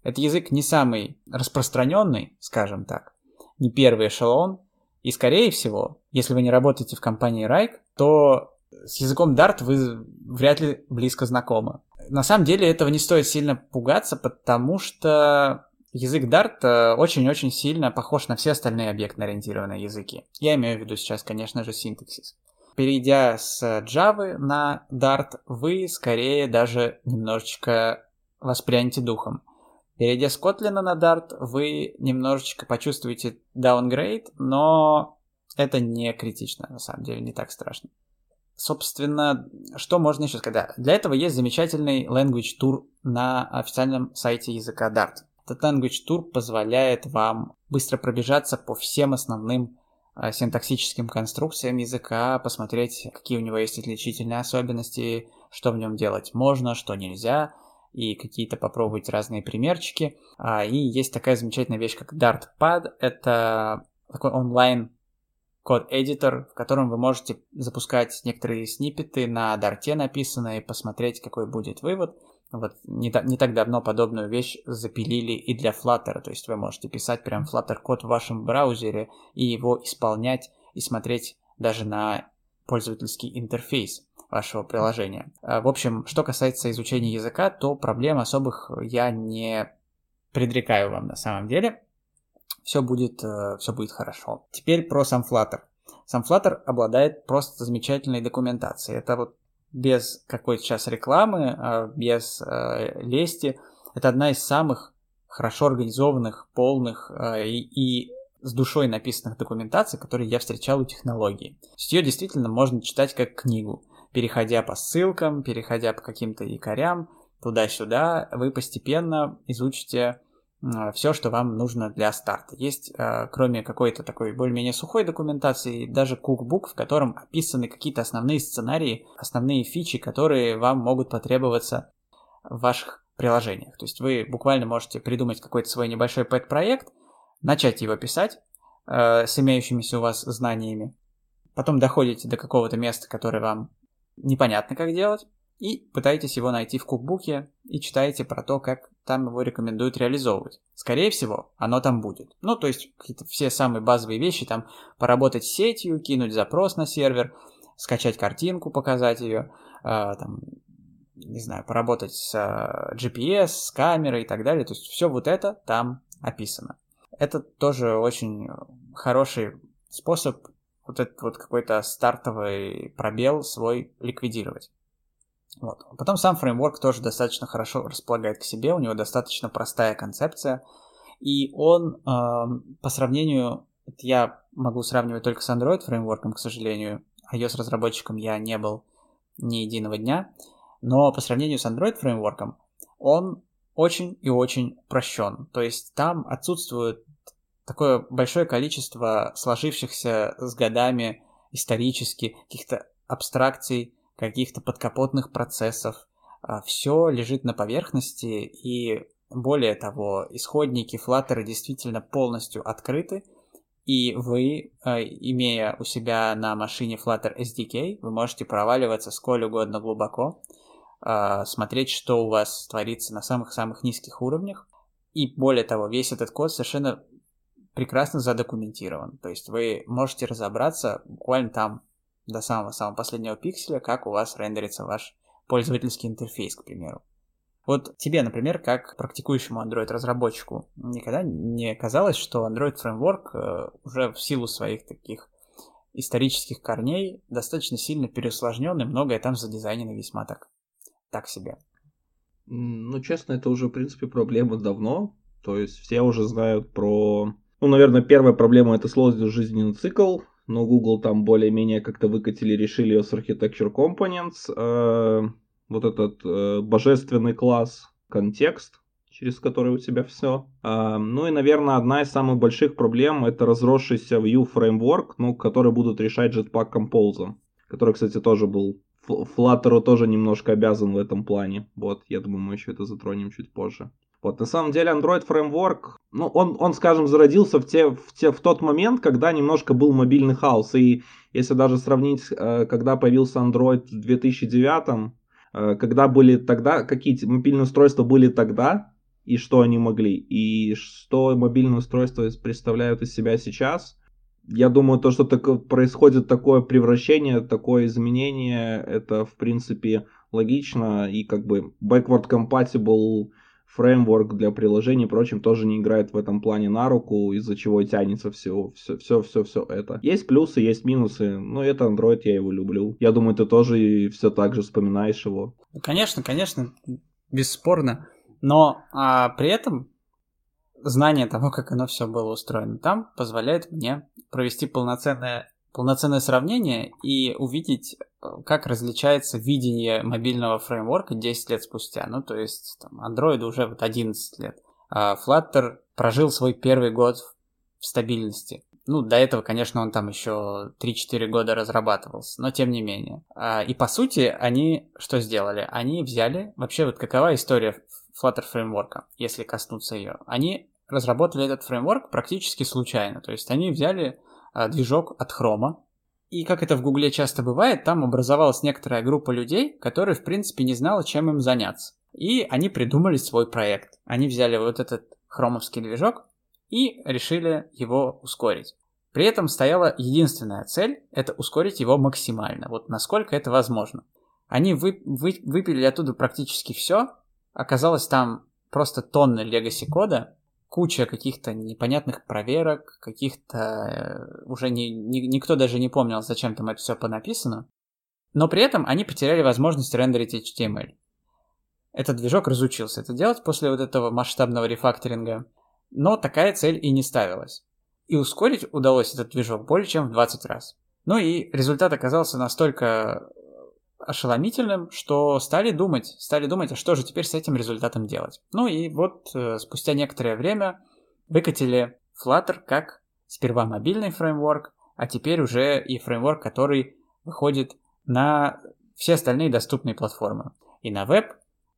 Это язык не самый распространенный, скажем так, не первый эшелон, и скорее всего, если вы не работаете в компании Rike, то с языком Dart вы вряд ли близко знакомы. На самом деле этого не стоит сильно пугаться, потому что язык Dart э, очень-очень сильно похож на все остальные объектно-ориентированные языки. Я имею в виду сейчас, конечно же, синтаксис. Перейдя с Java на Dart, вы скорее даже немножечко воспрянете духом. Перейдя с Kotlin на Dart, вы немножечко почувствуете downgrade, но это не критично, на самом деле, не так страшно. Собственно, что можно еще сказать? Для этого есть замечательный language tour на официальном сайте языка Dart. Этот language tour позволяет вам быстро пробежаться по всем основным а, синтаксическим конструкциям языка, посмотреть, какие у него есть отличительные особенности, что в нем делать можно, что нельзя – и какие-то попробовать разные примерчики. А, и есть такая замечательная вещь, как DartPad. Это такой онлайн код-эдитор, в котором вы можете запускать некоторые сниппеты на Дарте написанные, посмотреть, какой будет вывод. Вот не, не так давно подобную вещь запилили и для Flutter, то есть вы можете писать прям Flutter код в вашем браузере и его исполнять и смотреть даже на пользовательский интерфейс вашего приложения. А, в общем, что касается изучения языка, то проблем особых я не предрекаю вам на самом деле. Все будет, э, все будет хорошо. Теперь про сам Flutter. Сам Flutter обладает просто замечательной документацией. Это вот без какой-то сейчас рекламы, а без э, лести. Это одна из самых хорошо организованных, полных э, и, и с душой написанных документаций, которые я встречал у технологии. Ее действительно можно читать как книгу переходя по ссылкам, переходя по каким-то якорям, туда-сюда, вы постепенно изучите все, что вам нужно для старта. Есть, э, кроме какой-то такой более-менее сухой документации, даже кукбук, в котором описаны какие-то основные сценарии, основные фичи, которые вам могут потребоваться в ваших приложениях. То есть вы буквально можете придумать какой-то свой небольшой пэт-проект, начать его писать э, с имеющимися у вас знаниями, потом доходите до какого-то места, которое вам непонятно как делать, и пытаетесь его найти в кукбуке и читаете про то, как там его рекомендуют реализовывать. Скорее всего, оно там будет. Ну, то есть какие-то все самые базовые вещи, там поработать с сетью, кинуть запрос на сервер, скачать картинку, показать ее, э, там, не знаю, поработать с э, GPS, с камерой и так далее. То есть все вот это там описано. Это тоже очень хороший способ вот этот вот какой-то стартовый пробел свой ликвидировать. Вот. Потом сам фреймворк тоже достаточно хорошо располагает к себе, у него достаточно простая концепция, и он э, по сравнению Я могу сравнивать только с Android фреймворком, к сожалению. iOS разработчиком я не был ни единого дня. Но по сравнению с Android фреймворком, он очень и очень упрощен. То есть там отсутствует такое большое количество сложившихся с годами исторически каких-то абстракций, каких-то подкапотных процессов. А, Все лежит на поверхности, и более того, исходники Flutter действительно полностью открыты, и вы, а, имея у себя на машине Flutter SDK, вы можете проваливаться сколь угодно глубоко, а, смотреть, что у вас творится на самых-самых низких уровнях. И более того, весь этот код совершенно прекрасно задокументирован. То есть вы можете разобраться буквально там до самого-самого последнего пикселя, как у вас рендерится ваш пользовательский интерфейс, к примеру. Вот тебе, например, как практикующему Android-разработчику, никогда не казалось, что Android Framework э, уже в силу своих таких исторических корней достаточно сильно переусложнен, и многое там задизайнено весьма так, так себе. Ну, честно, это уже, в принципе, проблема давно. То есть все уже знают про... Ну, наверное, первая проблема это сложный жизненный цикл, но Google там более-менее как-то выкатили, решили ее с Architecture Components. Э, вот этот э, божественный класс контекст, через который у тебя все. Э, ну и, наверное, одна из самых больших проблем это разросшийся Vue фреймворк, ну, который будут решать Jetpack Compose, который, кстати, тоже был Flutter тоже немножко обязан в этом плане. Вот, я думаю, мы еще это затронем чуть позже. Вот, на самом деле Android Framework, ну, он, он скажем, зародился в, те, в, те, в тот момент, когда немножко был мобильный хаос. И если даже сравнить, э, когда появился Android в 2009, э, когда были тогда, какие мобильные устройства были тогда, и что они могли, и что мобильные устройства представляют из себя сейчас, я думаю, то, что так, происходит такое превращение, такое изменение, это, в принципе, логично, и как бы backward compatible фреймворк для приложений и прочим тоже не играет в этом плане на руку, из-за чего тянется все, все, все, все, все это. Есть плюсы, есть минусы, но это Android, я его люблю. Я думаю, ты тоже все так же вспоминаешь его. Конечно, конечно, бесспорно. Но а, при этом знание того, как оно все было устроено там, позволяет мне провести полноценное полноценное сравнение и увидеть, как различается видение мобильного фреймворка 10 лет спустя. Ну, то есть, там, Android уже вот 11 лет. А Flutter прожил свой первый год в стабильности. Ну, до этого, конечно, он там еще 3-4 года разрабатывался, но тем не менее. А, и по сути, они что сделали? Они взяли, вообще вот какова история Flutter фреймворка, если коснуться ее. Они разработали этот фреймворк практически случайно. То есть они взяли а, движок от хрома. И как это в Гугле часто бывает, там образовалась некоторая группа людей, которые, в принципе, не знала, чем им заняться. И они придумали свой проект. Они взяли вот этот хромовский движок и решили его ускорить. При этом стояла единственная цель – это ускорить его максимально, вот насколько это возможно. Они вы, вы, выпили оттуда практически все, оказалось там просто тонны легаси кода, куча каких-то непонятных проверок, каких-то э, уже не, не, никто даже не помнил, зачем там это все понаписано. Но при этом они потеряли возможность рендерить HTML. Этот движок разучился это делать после вот этого масштабного рефакторинга, но такая цель и не ставилась. И ускорить удалось этот движок более чем в 20 раз. Ну и результат оказался настолько ошеломительным, что стали думать, стали думать, а что же теперь с этим результатом делать. Ну и вот э, спустя некоторое время выкатили Flutter как сперва мобильный фреймворк, а теперь уже и фреймворк, который выходит на все остальные доступные платформы. И на веб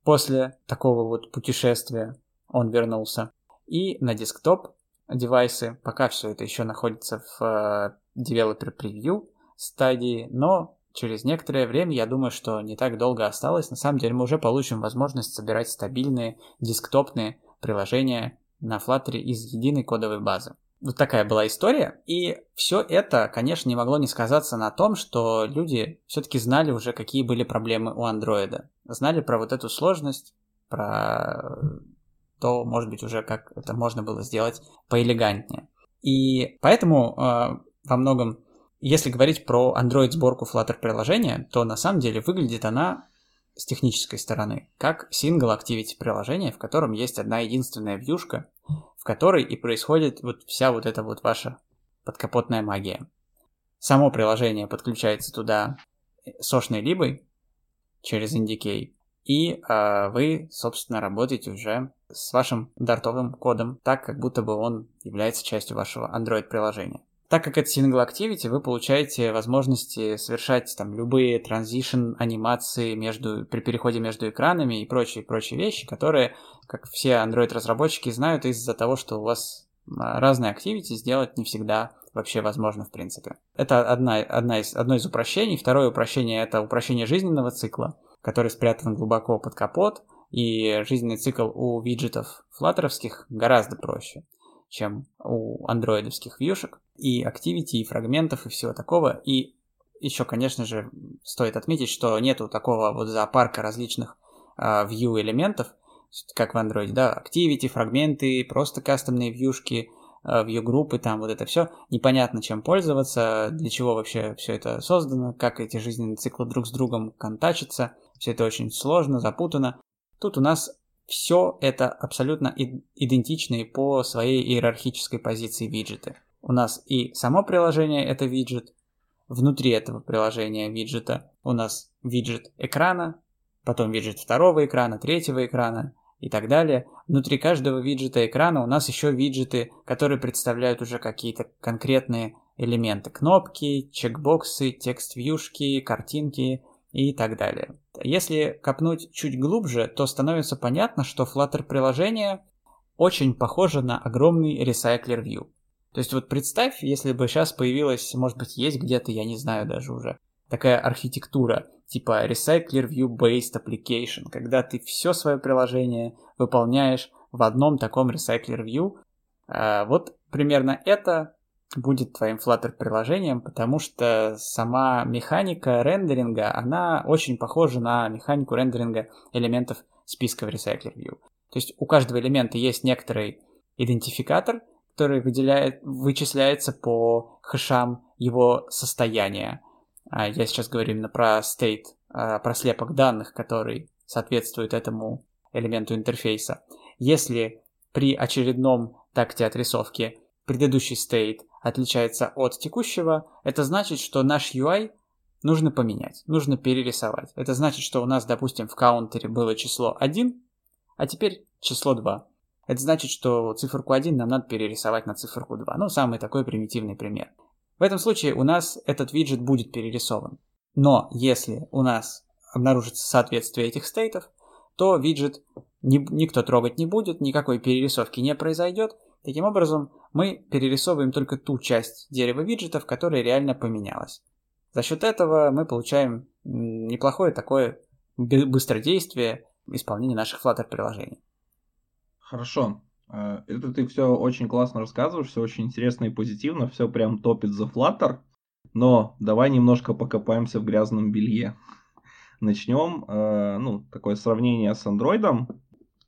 после такого вот путешествия он вернулся, и на десктоп девайсы, пока все это еще находится в э, Developer Preview стадии, но через некоторое время, я думаю, что не так долго осталось, на самом деле мы уже получим возможность собирать стабильные десктопные приложения на Flutter из единой кодовой базы. Вот такая была история. И все это, конечно, не могло не сказаться на том, что люди все-таки знали уже, какие были проблемы у андроида. Знали про вот эту сложность, про то, может быть, уже как это можно было сделать поэлегантнее. И поэтому э, во многом если говорить про Android-сборку Flutter приложения, то на самом деле выглядит она с технической стороны, как Single Activity приложение, в котором есть одна единственная вьюшка, в которой и происходит вот вся вот эта вот ваша подкапотная магия. Само приложение подключается туда сошной либой через NDK, и э, вы, собственно, работаете уже с вашим дартовым кодом, так как будто бы он является частью вашего Android-приложения. Так как это single activity, вы получаете возможности совершать там любые транзишн анимации между, при переходе между экранами и прочие прочие вещи, которые, как все Android-разработчики знают, из-за того, что у вас а, разные activity сделать не всегда вообще возможно в принципе. Это одна, одна из, одно из упрощений. Второе упрощение – это упрощение жизненного цикла, который спрятан глубоко под капот, и жизненный цикл у виджетов флаттеровских гораздо проще чем у андроидовских вьюшек, и activity, и фрагментов, и всего такого. И еще, конечно же, стоит отметить, что нету такого вот зоопарка различных uh, view элементов, как в андроиде, да, activity, фрагменты, просто кастомные вьюшки, view группы, там вот это все. Непонятно, чем пользоваться, для чего вообще все это создано, как эти жизненные циклы друг с другом контачатся. Все это очень сложно, запутано. Тут у нас все это абсолютно идентичные по своей иерархической позиции виджеты. У нас и само приложение это виджет, внутри этого приложения виджета у нас виджет экрана, потом виджет второго экрана, третьего экрана и так далее. Внутри каждого виджета экрана у нас еще виджеты, которые представляют уже какие-то конкретные элементы. Кнопки, чекбоксы, текст-вьюшки, картинки и так далее. Если копнуть чуть глубже, то становится понятно, что Flutter приложение очень похоже на огромный Recycler View. То есть вот представь, если бы сейчас появилась, может быть, есть где-то, я не знаю даже уже, такая архитектура, типа Recycler View Based Application, когда ты все свое приложение выполняешь в одном таком Recycler View. А вот примерно это будет твоим Flutter приложением, потому что сама механика рендеринга, она очень похожа на механику рендеринга элементов списка в Recycler View. То есть у каждого элемента есть некоторый идентификатор, который выделяет, вычисляется по хэшам его состояния. А я сейчас говорю именно про state, а, про слепок данных, который соответствует этому элементу интерфейса. Если при очередном такте отрисовки предыдущий state отличается от текущего, это значит, что наш UI нужно поменять, нужно перерисовать. Это значит, что у нас, допустим, в каунтере было число 1, а теперь число 2. Это значит, что циферку 1 нам надо перерисовать на циферку 2. Ну, самый такой примитивный пример. В этом случае у нас этот виджет будет перерисован. Но если у нас обнаружится соответствие этих стейтов, то виджет ни, никто трогать не будет, никакой перерисовки не произойдет. Таким образом, мы перерисовываем только ту часть дерева виджетов, которая реально поменялась. За счет этого мы получаем неплохое такое быстродействие исполнения наших Flutter приложений. Хорошо. Э, это ты все очень классно рассказываешь, все очень интересно и позитивно, все прям топит за Flutter. Но давай немножко покопаемся в грязном белье. Начнем, э, ну, такое сравнение с андроидом.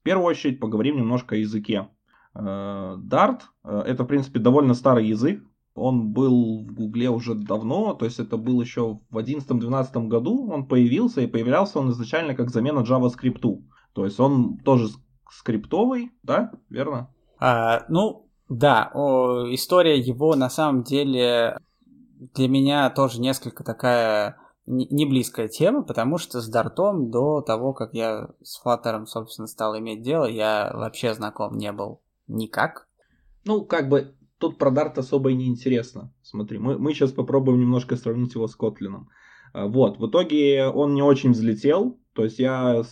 В первую очередь поговорим немножко о языке. Э, Dart э, это, в принципе, довольно старый язык. Он был в Гугле уже давно, то есть это был еще в 2011-2012 году он появился, и появлялся он изначально как замена JavaScript. То есть он тоже скриптовый, да, верно? А, ну, да, о, история его на самом деле для меня тоже несколько такая не близкая тема, потому что с Дартом до того, как я с Флаттером, собственно, стал иметь дело, я вообще знаком не был никак. Ну, как бы тут про Дарт особо и не интересно. Смотри, мы, мы сейчас попробуем немножко сравнить его с Котлином. А, вот, в итоге он не очень взлетел. То есть я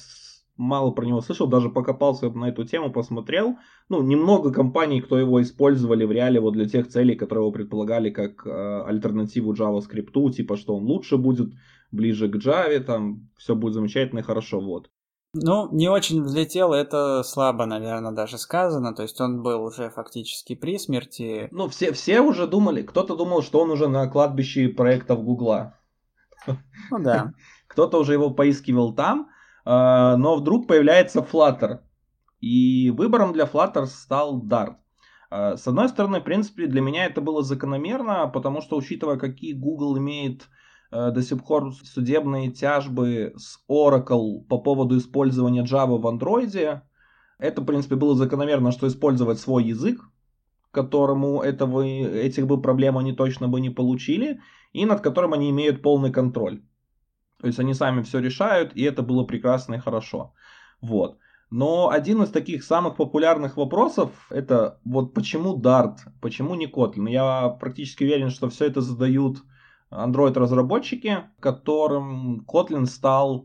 мало про него слышал, даже покопался на эту тему, посмотрел. Ну, немного компаний, кто его использовали в реале вот для тех целей, которые его предполагали как э, альтернативу JavaScript, типа что он лучше будет, ближе к Java, там все будет замечательно и хорошо, вот. Ну, не очень взлетел, это слабо, наверное, даже сказано. То есть он был уже фактически при смерти. Ну, все, все уже думали, кто-то думал, что он уже на кладбище проектов Гугла. Ну да. <laughs> Кто-то уже его поискивал там, а, но вдруг появляется Flutter. И выбором для Flutter стал Dart. А, с одной стороны, в принципе, для меня это было закономерно, потому что, учитывая, какие Google имеет до сих пор судебные тяжбы с Oracle по поводу использования Java в Android. Это, в принципе, было закономерно, что использовать свой язык, которому этого, этих бы проблем они точно бы не получили, и над которым они имеют полный контроль. То есть они сами все решают, и это было прекрасно и хорошо. Вот. Но один из таких самых популярных вопросов это вот почему Dart, почему не Kotlin. Я практически уверен, что все это задают Android-разработчики, которым Kotlin стал,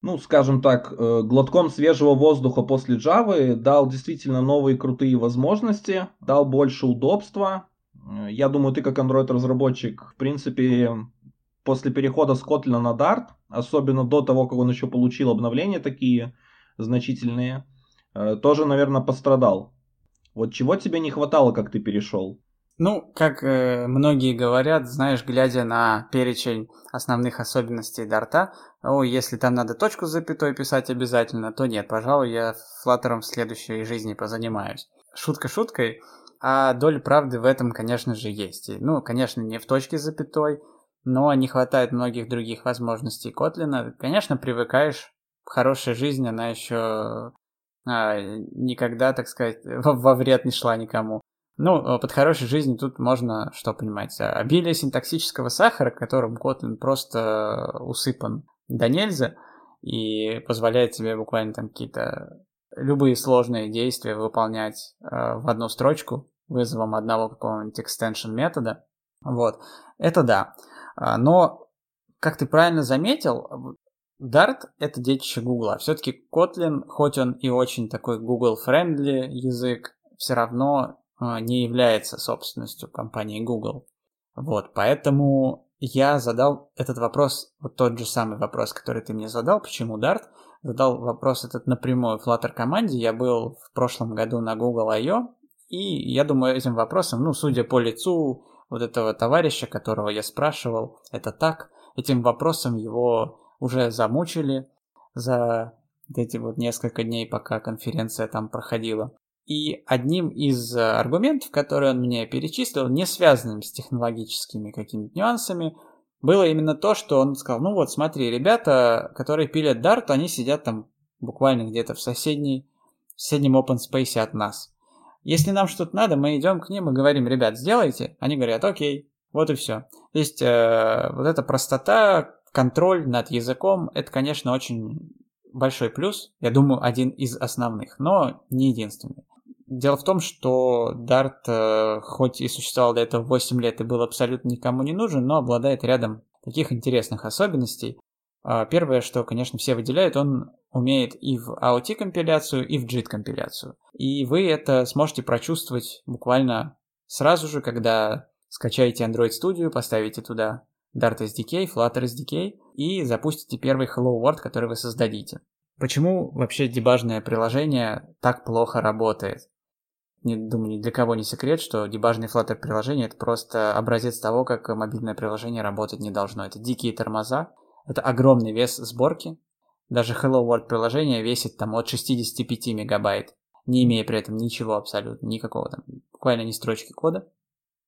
ну, скажем так, э, глотком свежего воздуха после Java, дал действительно новые крутые возможности, дал больше удобства. Э, я думаю, ты как Android-разработчик, в принципе, после перехода с Kotlin на Dart, особенно до того, как он еще получил обновления такие, значительные, э, тоже, наверное, пострадал. Вот чего тебе не хватало, как ты перешел? Ну, как э, многие говорят, знаешь, глядя на перечень основных особенностей Дарта, о, если там надо точку с запятой писать обязательно, то нет, пожалуй, я Flutter в следующей жизни позанимаюсь. Шутка шуткой, а доля правды в этом, конечно же, есть. И, ну, конечно, не в точке с запятой, но не хватает многих других возможностей Котлина. Конечно, привыкаешь хорошая жизнь, она еще а, никогда, так сказать, во, <laughs> во вред не шла никому. Ну, а под хорошей жизнью тут можно, что понимать, обилие синтаксического сахара, которым Kotlin просто усыпан до нельзя, и позволяет тебе буквально там какие-то любые сложные действия выполнять э, в одну строчку вызовом одного какого-нибудь extension метода. Вот, это да. Но, как ты правильно заметил, Dart — это детище Google. Все-таки Kotlin, хоть он и очень такой Google-friendly язык, все равно э, не является собственностью компании Google. Вот, поэтому я задал этот вопрос, вот тот же самый вопрос, который ты мне задал, почему Dart, задал вопрос этот напрямую Flutter команде. Я был в прошлом году на Google I.O., и я думаю, этим вопросом, ну, судя по лицу вот этого товарища, которого я спрашивал, это так, этим вопросом его уже замучили за эти вот несколько дней, пока конференция там проходила. И одним из аргументов, которые он мне перечислил, не связанным с технологическими какими-то нюансами, было именно то, что он сказал, ну вот смотри, ребята, которые пилят Dart, они сидят там буквально где-то в соседней, в соседнем open space от нас. Если нам что-то надо, мы идем к ним и говорим, ребят, сделайте. Они говорят, окей, вот и все. То есть э, вот эта простота, контроль над языком – это, конечно, очень большой плюс. Я думаю, один из основных, но не единственный. Дело в том, что Dart, э, хоть и существовал до этого 8 лет и был абсолютно никому не нужен, но обладает рядом таких интересных особенностей. А, первое, что, конечно, все выделяют, он умеет и в AOT-компиляцию, и в JIT-компиляцию. И вы это сможете прочувствовать буквально сразу же, когда скачаете Android Studio, поставите туда Dart SDK, Flutter SDK и запустите первый Hello World, который вы создадите. Почему вообще дебажное приложение так плохо работает? Не, думаю, ни для кого не секрет, что дебажное Flutter приложение это просто образец того, как мобильное приложение работать не должно. Это дикие тормоза, это огромный вес сборки. Даже Hello World приложение весит там от 65 мегабайт, не имея при этом ничего абсолютно, никакого там, буквально ни строчки кода.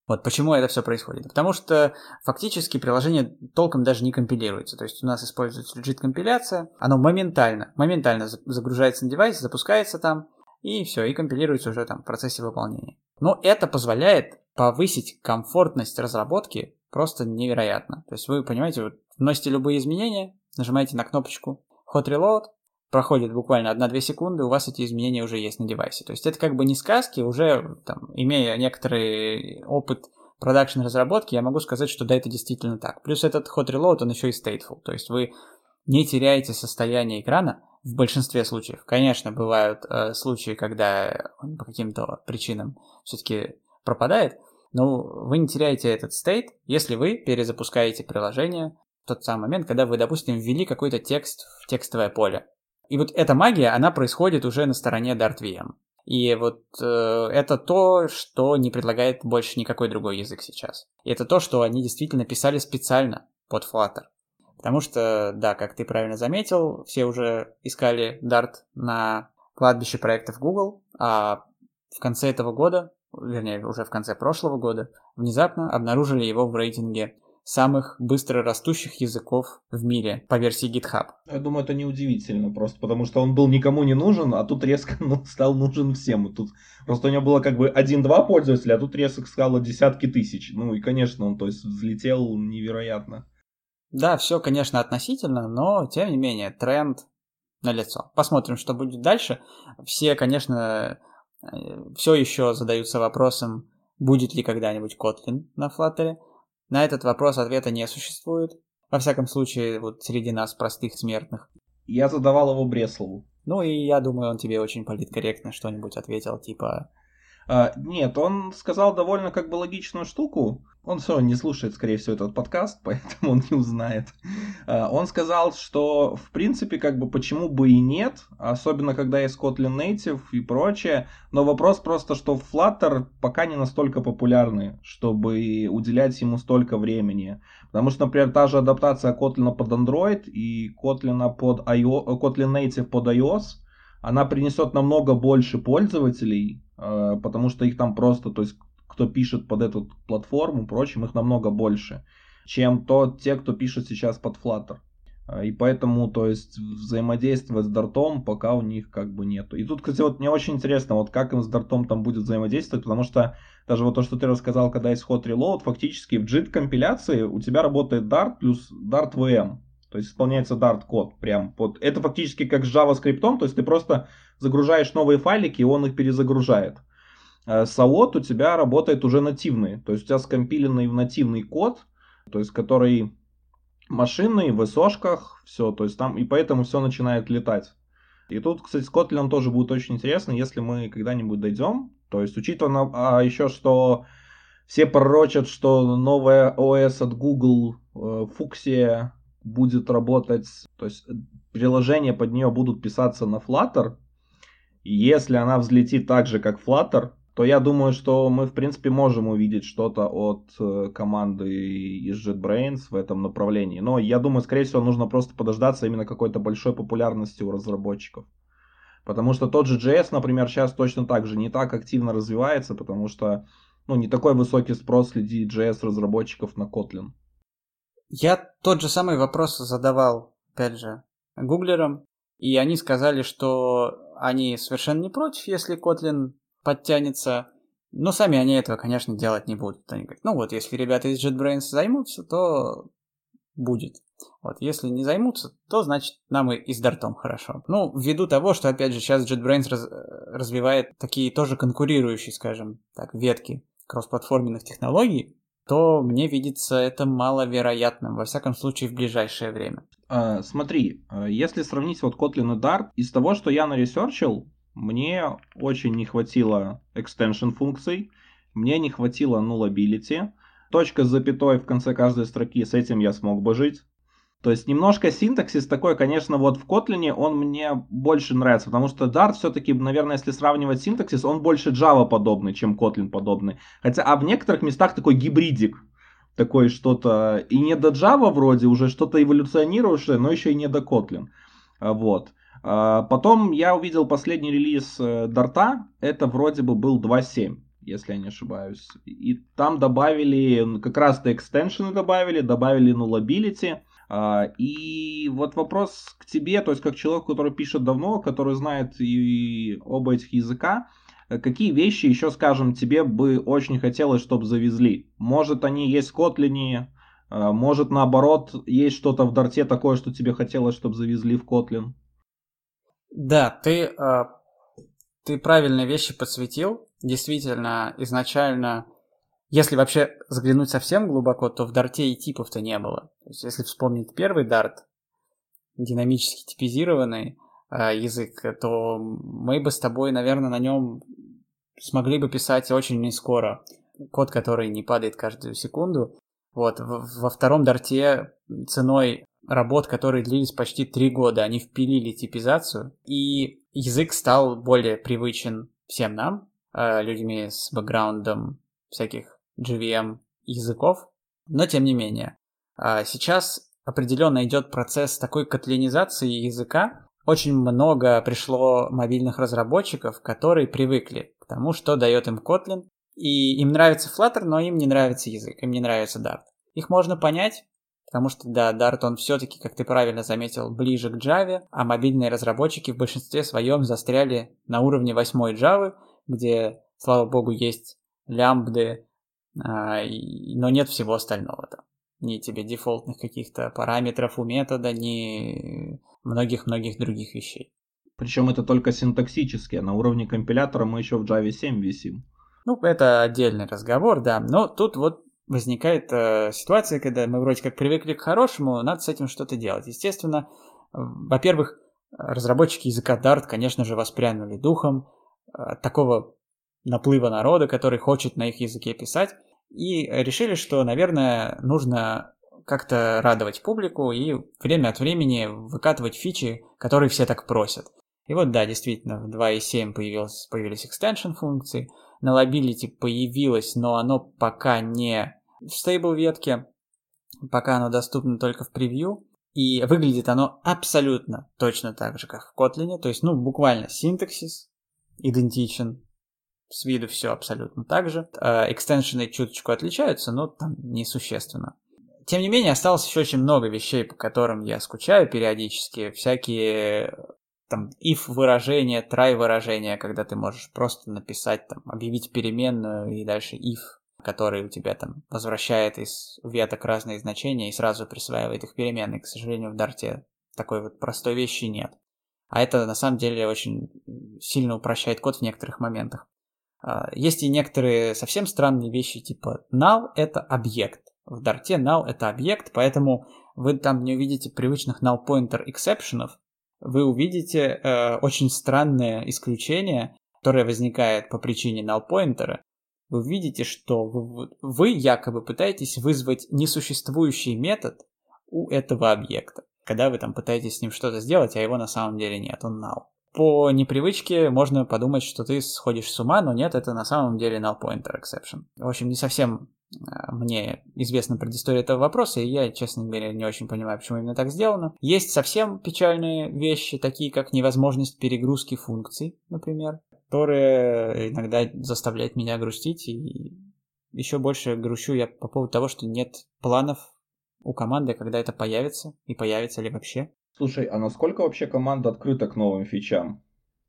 Вот почему это все происходит. Потому что фактически приложение толком даже не компилируется. То есть у нас используется legit компиляция, оно моментально, моментально загружается на девайс, запускается там, и все, и компилируется уже там в процессе выполнения. Но это позволяет повысить комфортность разработки просто невероятно. То есть вы понимаете, вот вносите любые изменения, нажимаете на кнопочку Hot Reload, проходит буквально 1-2 секунды, у вас эти изменения уже есть на девайсе. То есть это как бы не сказки, уже там, имея некоторый опыт продакшн разработки, я могу сказать, что да, это действительно так. Плюс этот hot reload, он еще и stateful, то есть вы не теряете состояние экрана в большинстве случаев. Конечно, бывают э, случаи, когда он по каким-то причинам все-таки пропадает, но вы не теряете этот state, если вы перезапускаете приложение в тот самый момент, когда вы, допустим, ввели какой-то текст в текстовое поле. И вот эта магия, она происходит уже на стороне DartVM. И вот э, это то, что не предлагает больше никакой другой язык сейчас. И это то, что они действительно писали специально под Flutter. Потому что, да, как ты правильно заметил, все уже искали Dart на кладбище проектов Google, а в конце этого года, вернее, уже в конце прошлого года, внезапно обнаружили его в рейтинге самых быстро растущих языков в мире по версии GitHub. Я думаю, это неудивительно, просто потому что он был никому не нужен, а тут резко <laughs> ну, стал нужен всем. Тут просто у него было как бы один-два пользователя, а тут резко стало десятки тысяч. Ну и, конечно, он то есть взлетел невероятно. Да, все, конечно, относительно, но тем не менее тренд на лицо. Посмотрим, что будет дальше. Все, конечно, э, все еще задаются вопросом, будет ли когда-нибудь Kotlin на Flutter. На этот вопрос ответа не существует. Во всяком случае, вот среди нас, простых смертных. Я задавал его Бреслову. Ну и я думаю, он тебе очень политкорректно что-нибудь ответил, типа... А, нет, он сказал довольно как бы логичную штуку. Он все не слушает, скорее всего, этот подкаст, <laughs> поэтому он не узнает. А, он сказал, что, в принципе, как бы почему бы и нет, особенно когда есть Kotlin Native и прочее, но вопрос просто, что Flutter пока не настолько популярный, чтобы уделять ему столько времени. Потому что, например, та же адаптация Kotlin под Android и Kotlin, под iOS, Kotlin Native под iOS, она принесет намного больше пользователей, а, потому что их там просто, то есть кто пишет под эту платформу, прочим, их намного больше, чем то, те, кто пишет сейчас под Flutter. А, и поэтому, то есть, взаимодействовать с Дартом пока у них как бы нету. И тут, кстати, вот мне очень интересно, вот как им с Дартом там будет взаимодействовать, потому что даже вот то, что ты рассказал, когда hot reload, фактически в JIT компиляции у тебя работает Dart плюс Dart VM. То есть исполняется Dart код прям под... Это фактически как с JavaScript, то есть ты просто загружаешь новые файлики, и он их перезагружает. Э, Саот у тебя работает уже нативный, то есть у тебя скомпиленный в нативный код, то есть который машинный, в СОшках, все, то есть там, и поэтому все начинает летать. И тут, кстати, с Kotlin тоже будет очень интересно, если мы когда-нибудь дойдем. То есть, учитывая а еще, что все пророчат, что новая ОС от Google, э, Фуксия, будет работать, то есть приложения под нее будут писаться на Flutter. И если она взлетит так же, как Flutter, то я думаю, что мы, в принципе, можем увидеть что-то от э, команды из JetBrains в этом направлении. Но я думаю, скорее всего, нужно просто подождаться именно какой-то большой популярности у разработчиков. Потому что тот же JS, например, сейчас точно так же не так активно развивается, потому что ну, не такой высокий спрос среди JS-разработчиков на Kotlin. Я тот же самый вопрос задавал, опять же, гуглерам, и они сказали, что они совершенно не против, если Kotlin подтянется. Но сами они этого, конечно, делать не будут. Они говорят, ну вот, если ребята из JetBrains займутся, то будет. Вот, если не займутся, то значит нам и, и с Дартом хорошо. Ну, ввиду того, что, опять же, сейчас JetBrains раз, развивает такие тоже конкурирующие, скажем так, ветки кроссплатформенных технологий, то мне видится это маловероятным, во всяком случае, в ближайшее время. А, смотри, а, если сравнить вот Kotlin и Dart, из того, что я наресерчил, мне очень не хватило extension функций, мне не хватило nullability. Точка с запятой в конце каждой строки, с этим я смог бы жить. То есть немножко синтаксис такой, конечно, вот в Kotlin он мне больше нравится, потому что Dart все-таки, наверное, если сравнивать синтаксис, он больше Java подобный, чем Kotlin подобный. Хотя, а в некоторых местах такой гибридик, такой что-то и не до Java вроде, уже что-то эволюционирующее, но еще и не до Kotlin. Вот. А, потом я увидел последний релиз Дарта, э, это вроде бы был 2.7 если я не ошибаюсь. И там добавили, как раз-то экстеншены добавили, добавили nullability. А, и вот вопрос к тебе, то есть как человеку, который пишет давно, который знает и оба этих языка, какие вещи еще, скажем, тебе бы очень хотелось, чтобы завезли? Может, они есть в Kotlin, а, может, наоборот, есть что-то в Дарте такое, что тебе хотелось, чтобы завезли в Kotlin? Да, ты, э, ты правильные вещи подсветил. Действительно, изначально, если вообще заглянуть совсем глубоко, то в дарте и типов-то не было. То есть, если вспомнить первый дарт, динамически типизированный э, язык, то мы бы с тобой, наверное, на нем смогли бы писать очень не скоро. Код, который не падает каждую секунду. Вот, во втором дарте ценой работ, которые длились почти три года. Они впилили типизацию, и язык стал более привычен всем нам, э, людьми с бэкграундом всяких GVM языков. Но тем не менее, э, сейчас определенно идет процесс такой котлинизации языка. Очень много пришло мобильных разработчиков, которые привыкли к тому, что дает им Kotlin. И им нравится Flutter, но им не нравится язык, им не нравится Dart. Их можно понять, потому что, да, Dart, он все-таки, как ты правильно заметил, ближе к Java, а мобильные разработчики в большинстве своем застряли на уровне 8 Java, где, слава богу, есть лямбды, а, но нет всего остального там. Ни тебе дефолтных каких-то параметров у метода, ни многих-многих других вещей. Причем это только синтаксически, а на уровне компилятора мы еще в Java 7 висим. Ну, это отдельный разговор, да. Но тут вот возникает э, ситуация, когда мы вроде как привыкли к хорошему, надо с этим что-то делать. Естественно, во-первых, разработчики языка Dart, конечно же, воспрянули духом от такого наплыва народа, который хочет на их языке писать, и решили, что, наверное, нужно как-то радовать публику и время от времени выкатывать фичи, которые все так просят. И вот да, действительно, в 2.7 появилось, появились extension функции, на Lability появилось, но оно пока не в стейбл ветке, пока оно доступно только в превью. И выглядит оно абсолютно точно так же, как в Kotlin, то есть, ну, буквально синтаксис идентичен, с виду все абсолютно так же. Э, экстеншены чуточку отличаются, но там несущественно. Тем не менее, осталось еще очень много вещей, по которым я скучаю периодически. Всякие там if выражения, try выражения, когда ты можешь просто написать, там, объявить переменную и дальше if, который у тебя там возвращает из веток разные значения и сразу присваивает их переменной. К сожалению, в Дарте такой вот простой вещи нет. А это на самом деле очень сильно упрощает код в некоторых моментах. А, есть и некоторые совсем странные вещи, типа null — это объект. В Дарте null — это объект, поэтому вы там не увидите привычных null pointer эксепшенов, вы увидите э, очень странное исключение, которое возникает по причине null pointer. Вы увидите, что вы, вы якобы пытаетесь вызвать несуществующий метод у этого объекта, когда вы там пытаетесь с ним что-то сделать, а его на самом деле нет, он null по непривычке можно подумать, что ты сходишь с ума, но нет, это на самом деле null pointer exception. В общем, не совсем мне известна предыстория этого вопроса, и я, честно говоря, не очень понимаю, почему именно так сделано. Есть совсем печальные вещи, такие как невозможность перегрузки функций, например, которые иногда заставляют меня грустить, и еще больше грущу я по поводу того, что нет планов у команды, когда это появится, и появится ли вообще. Слушай, а насколько вообще команда открыта к новым фичам?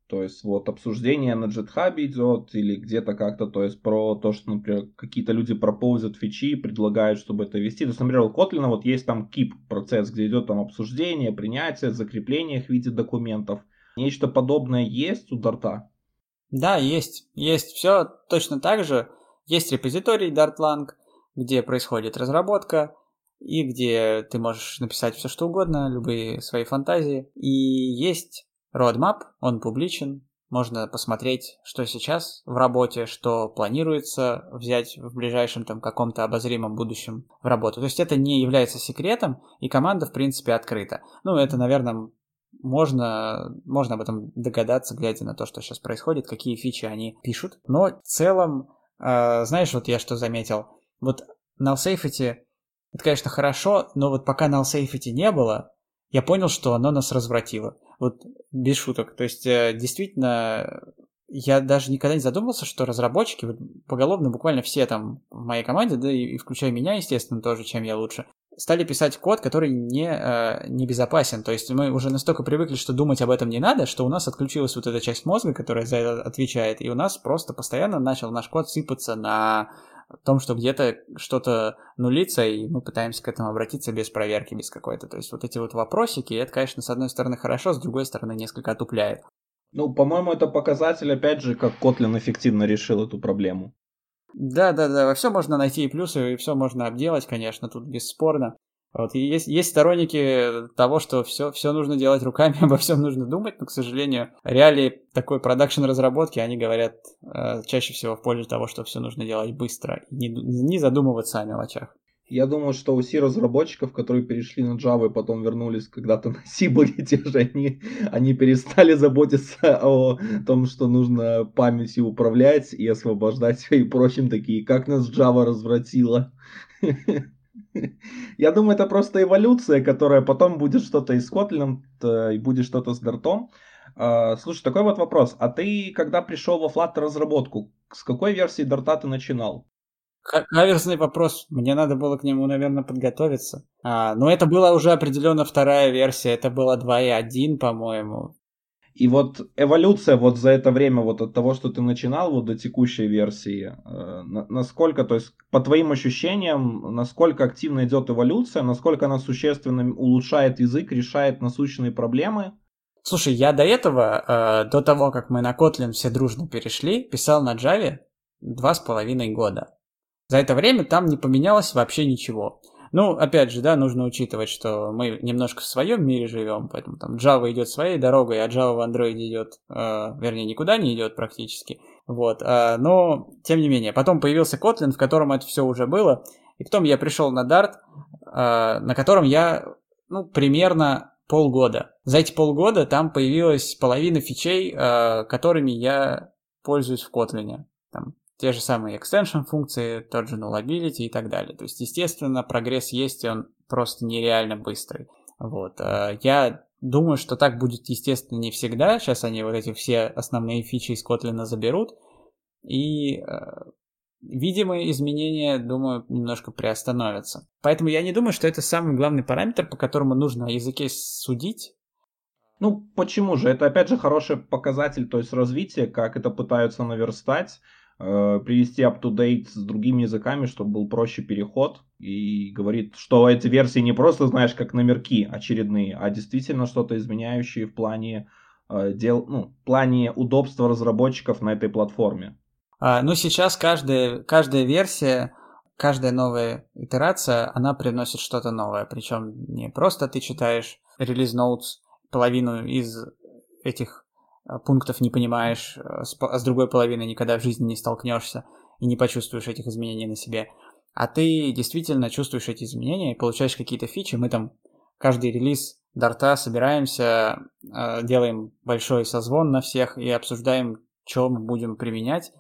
То есть вот обсуждение на GitHub идет или где-то как-то, то есть про то, что, например, какие-то люди пропозят фичи предлагают, чтобы это вести. То есть, например, у Kotlin вот есть там keep процесс, где идет там обсуждение, принятие, закрепление в виде документов. Нечто подобное есть у Дарта? Да, есть. Есть все точно так же. Есть репозиторий Dartlang, где происходит разработка, и где ты можешь написать все что угодно, любые свои фантазии. И есть roadmap, он публичен, можно посмотреть, что сейчас в работе, что планируется взять в ближайшем там каком-то обозримом будущем в работу. То есть это не является секретом, и команда в принципе открыта. Ну, это, наверное, можно, можно об этом догадаться, глядя на то, что сейчас происходит, какие фичи они пишут. Но в целом, э, знаешь, вот я что заметил, вот на Safety это, конечно, хорошо, но вот пока null safety не было, я понял, что оно нас развратило. Вот без шуток. То есть, э, действительно, я даже никогда не задумывался, что разработчики, вот, поголовно буквально все там в моей команде, да и включая меня, естественно, тоже, чем я лучше, стали писать код, который не, э, не безопасен. То есть мы уже настолько привыкли, что думать об этом не надо, что у нас отключилась вот эта часть мозга, которая за это отвечает, и у нас просто постоянно начал наш код сыпаться на о том, что где-то что-то нулится, и мы пытаемся к этому обратиться без проверки, без какой-то. То есть вот эти вот вопросики, это, конечно, с одной стороны хорошо, с другой стороны несколько отупляет. Ну, по-моему, это показатель, опять же, как Kotlin эффективно решил эту проблему. Да, да, да, во все можно найти и плюсы, и все можно обделать, конечно, тут бесспорно. Вот, и есть, есть сторонники того, что все, все нужно делать руками, <laughs> обо всем нужно думать, но, к сожалению, реалии такой продакшн разработки, они говорят э, чаще всего в пользу того, что все нужно делать быстро, не, не задумываться о мелочах. Я думаю, что у C-разработчиков, которые перешли на Java и потом вернулись когда-то <laughs> на C, были те же, они, они перестали заботиться о том, что нужно памятью управлять и освобождать и прочим такие, как нас Java развратила. <laughs> <laughs> Я думаю, это просто эволюция, которая потом будет что-то и с Kotlin, и будет что-то с Dart. А, слушай, такой вот вопрос. А ты, когда пришел во Flutter разработку, с какой версии Dart ты начинал? Каверсный вопрос. Мне надо было к нему, наверное, подготовиться. А, но это была уже определенно вторая версия. Это была 2.1, по-моему. И вот эволюция вот за это время, вот от того, что ты начинал, вот до текущей версии, э, насколько, то есть по твоим ощущениям, насколько активно идет эволюция, насколько она существенно улучшает язык, решает насущные проблемы? Слушай, я до этого, э, до того, как мы на Kotlin все дружно перешли, писал на Java два с половиной года. За это время там не поменялось вообще ничего. Ну, опять же, да, нужно учитывать, что мы немножко в своем мире живем, поэтому там Java идет своей дорогой, а Java в Android идет, э, вернее, никуда не идет практически. Вот, э, но тем не менее, потом появился Kotlin, в котором это все уже было, и потом я пришел на Dart, э, на котором я, ну, примерно полгода. За эти полгода там появилась половина фичей, э, которыми я пользуюсь в Kotlin. Там те же самые extension функции, тот же nullability и так далее. То есть, естественно, прогресс есть, и он просто нереально быстрый. Вот. Э, я думаю, что так будет, естественно, не всегда. Сейчас они вот эти все основные фичи из Kotlin заберут. И э, видимые изменения, думаю, немножко приостановятся. Поэтому я не думаю, что это самый главный параметр, по которому нужно о языке судить. Ну, почему же? Это, опять же, хороший показатель, то есть развитие, как это пытаются наверстать. Э, привести up-to-date с другими языками, чтобы был проще переход. И говорит, что эти версии не просто, знаешь, как номерки очередные, а действительно что-то изменяющее в плане э, дел, ну, плане удобства разработчиков на этой платформе. А, ну, сейчас каждая, каждая версия, каждая новая итерация, она приносит что-то новое. Причем не просто ты читаешь релиз notes, половину из этих пунктов не понимаешь, э, а с другой половиной никогда в жизни не столкнешься и не почувствуешь этих изменений на себе. А ты действительно чувствуешь эти изменения и получаешь какие-то фичи. Мы там каждый релиз Дарта собираемся, э, делаем большой созвон на всех и обсуждаем, что мы будем применять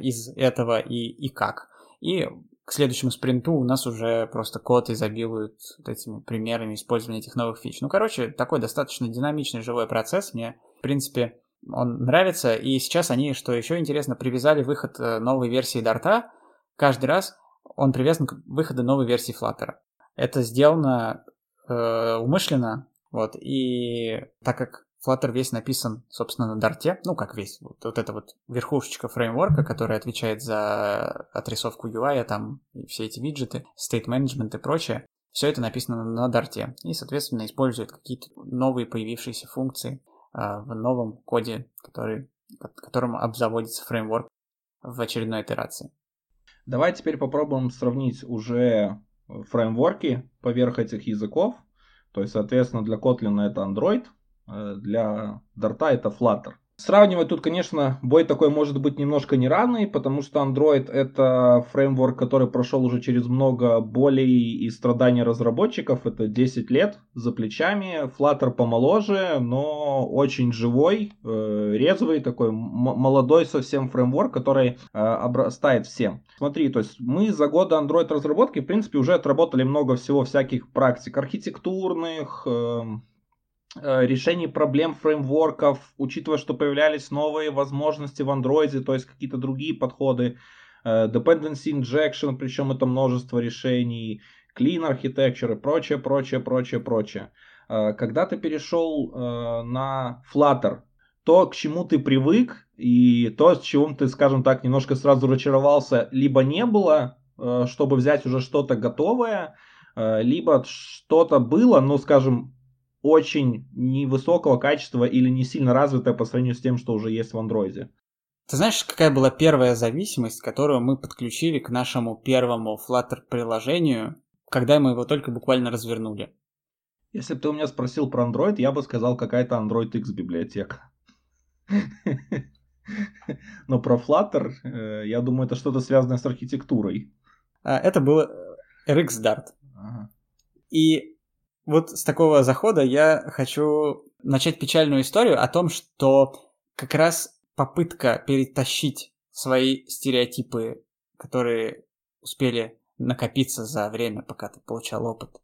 из этого и, и как. И к следующему спринту у нас уже просто код изобилует вот этими примерами использования этих новых фич. Ну, короче, такой достаточно динамичный живой процесс. Мне принципе, он нравится. И сейчас они, что еще интересно, привязали выход э, новой версии Дарта. Каждый раз он привязан к выходу новой версии Flutter. Это сделано э, умышленно. Вот, и так как Flutter весь написан, собственно, на Дарте, ну, как весь, вот, вот эта вот верхушечка фреймворка, которая отвечает за отрисовку UI, там, и все эти виджеты, state management и прочее, все это написано на Дарте, и, соответственно, использует какие-то новые появившиеся функции. А, в новом коде, который, которым обзаводится фреймворк в очередной итерации. Давай теперь попробуем сравнить уже фреймворки поверх этих языков. То есть, соответственно, для Kotlin это Android, э, для Dart это Flutter. Сравнивать тут, конечно, бой такой может быть немножко неравный, потому что Android это фреймворк, который прошел уже через много болей и страданий разработчиков. Это 10 лет за плечами. Flutter помоложе, но очень живой, э, резвый, такой молодой совсем фреймворк, который э, обрастает всем. Смотри, то есть мы за годы Android разработки, в принципе, уже отработали много всего всяких практик архитектурных, э, Э, решений проблем фреймворков, учитывая, что появлялись новые возможности в андроиде, то есть какие-то другие подходы, э, dependency injection, причем это множество решений, clean architecture и прочее, прочее, прочее, прочее. Э, когда ты перешел на Flutter, то, к чему ты привык, и то, с чем ты, скажем так, немножко сразу разочаровался, либо не было, чтобы взять уже что-то готовое, либо что-то было, ну, скажем, очень невысокого качества или не сильно развитая по сравнению с тем, что уже есть в андроиде. Ты знаешь, какая была первая зависимость, которую мы подключили к нашему первому Flutter приложению, когда мы его только буквально развернули? Если бы ты у меня спросил про Android, я бы сказал какая-то Android X библиотека. <laughs> Но про Flutter, э, я думаю, это что-то связанное с архитектурой. А, это был RX Dart. И вот с такого захода я хочу начать печальную историю о том, что как раз попытка перетащить свои стереотипы, которые успели накопиться за время, пока ты получал опыт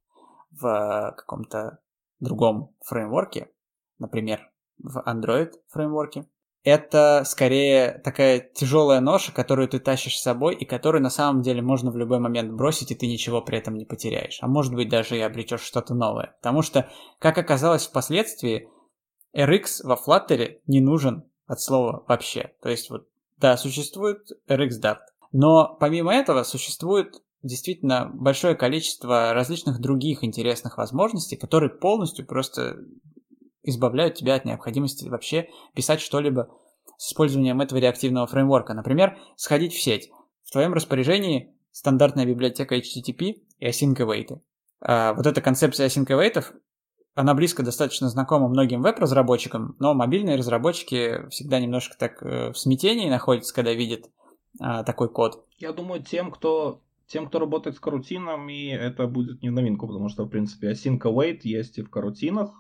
в каком-то другом фреймворке, например, в Android фреймворке, это скорее такая тяжелая ноша, которую ты тащишь с собой и которую на самом деле можно в любой момент бросить, и ты ничего при этом не потеряешь. А может быть даже и обретешь что-то новое. Потому что, как оказалось впоследствии, RX во Flutter не нужен от слова вообще. То есть вот, да, существует RX Dart. Но помимо этого существует действительно большое количество различных других интересных возможностей, которые полностью просто избавляют тебя от необходимости вообще писать что-либо с использованием этого реактивного фреймворка. Например, сходить в сеть. В твоем распоряжении стандартная библиотека HTTP и async await. А вот эта концепция async await, она близко достаточно знакома многим веб-разработчикам, но мобильные разработчики всегда немножко так э, в смятении находятся, когда видят а, такой код. Я думаю, тем, кто тем, кто работает с карутинами, это будет не новинку, потому что, в принципе, async await есть и в карутинах,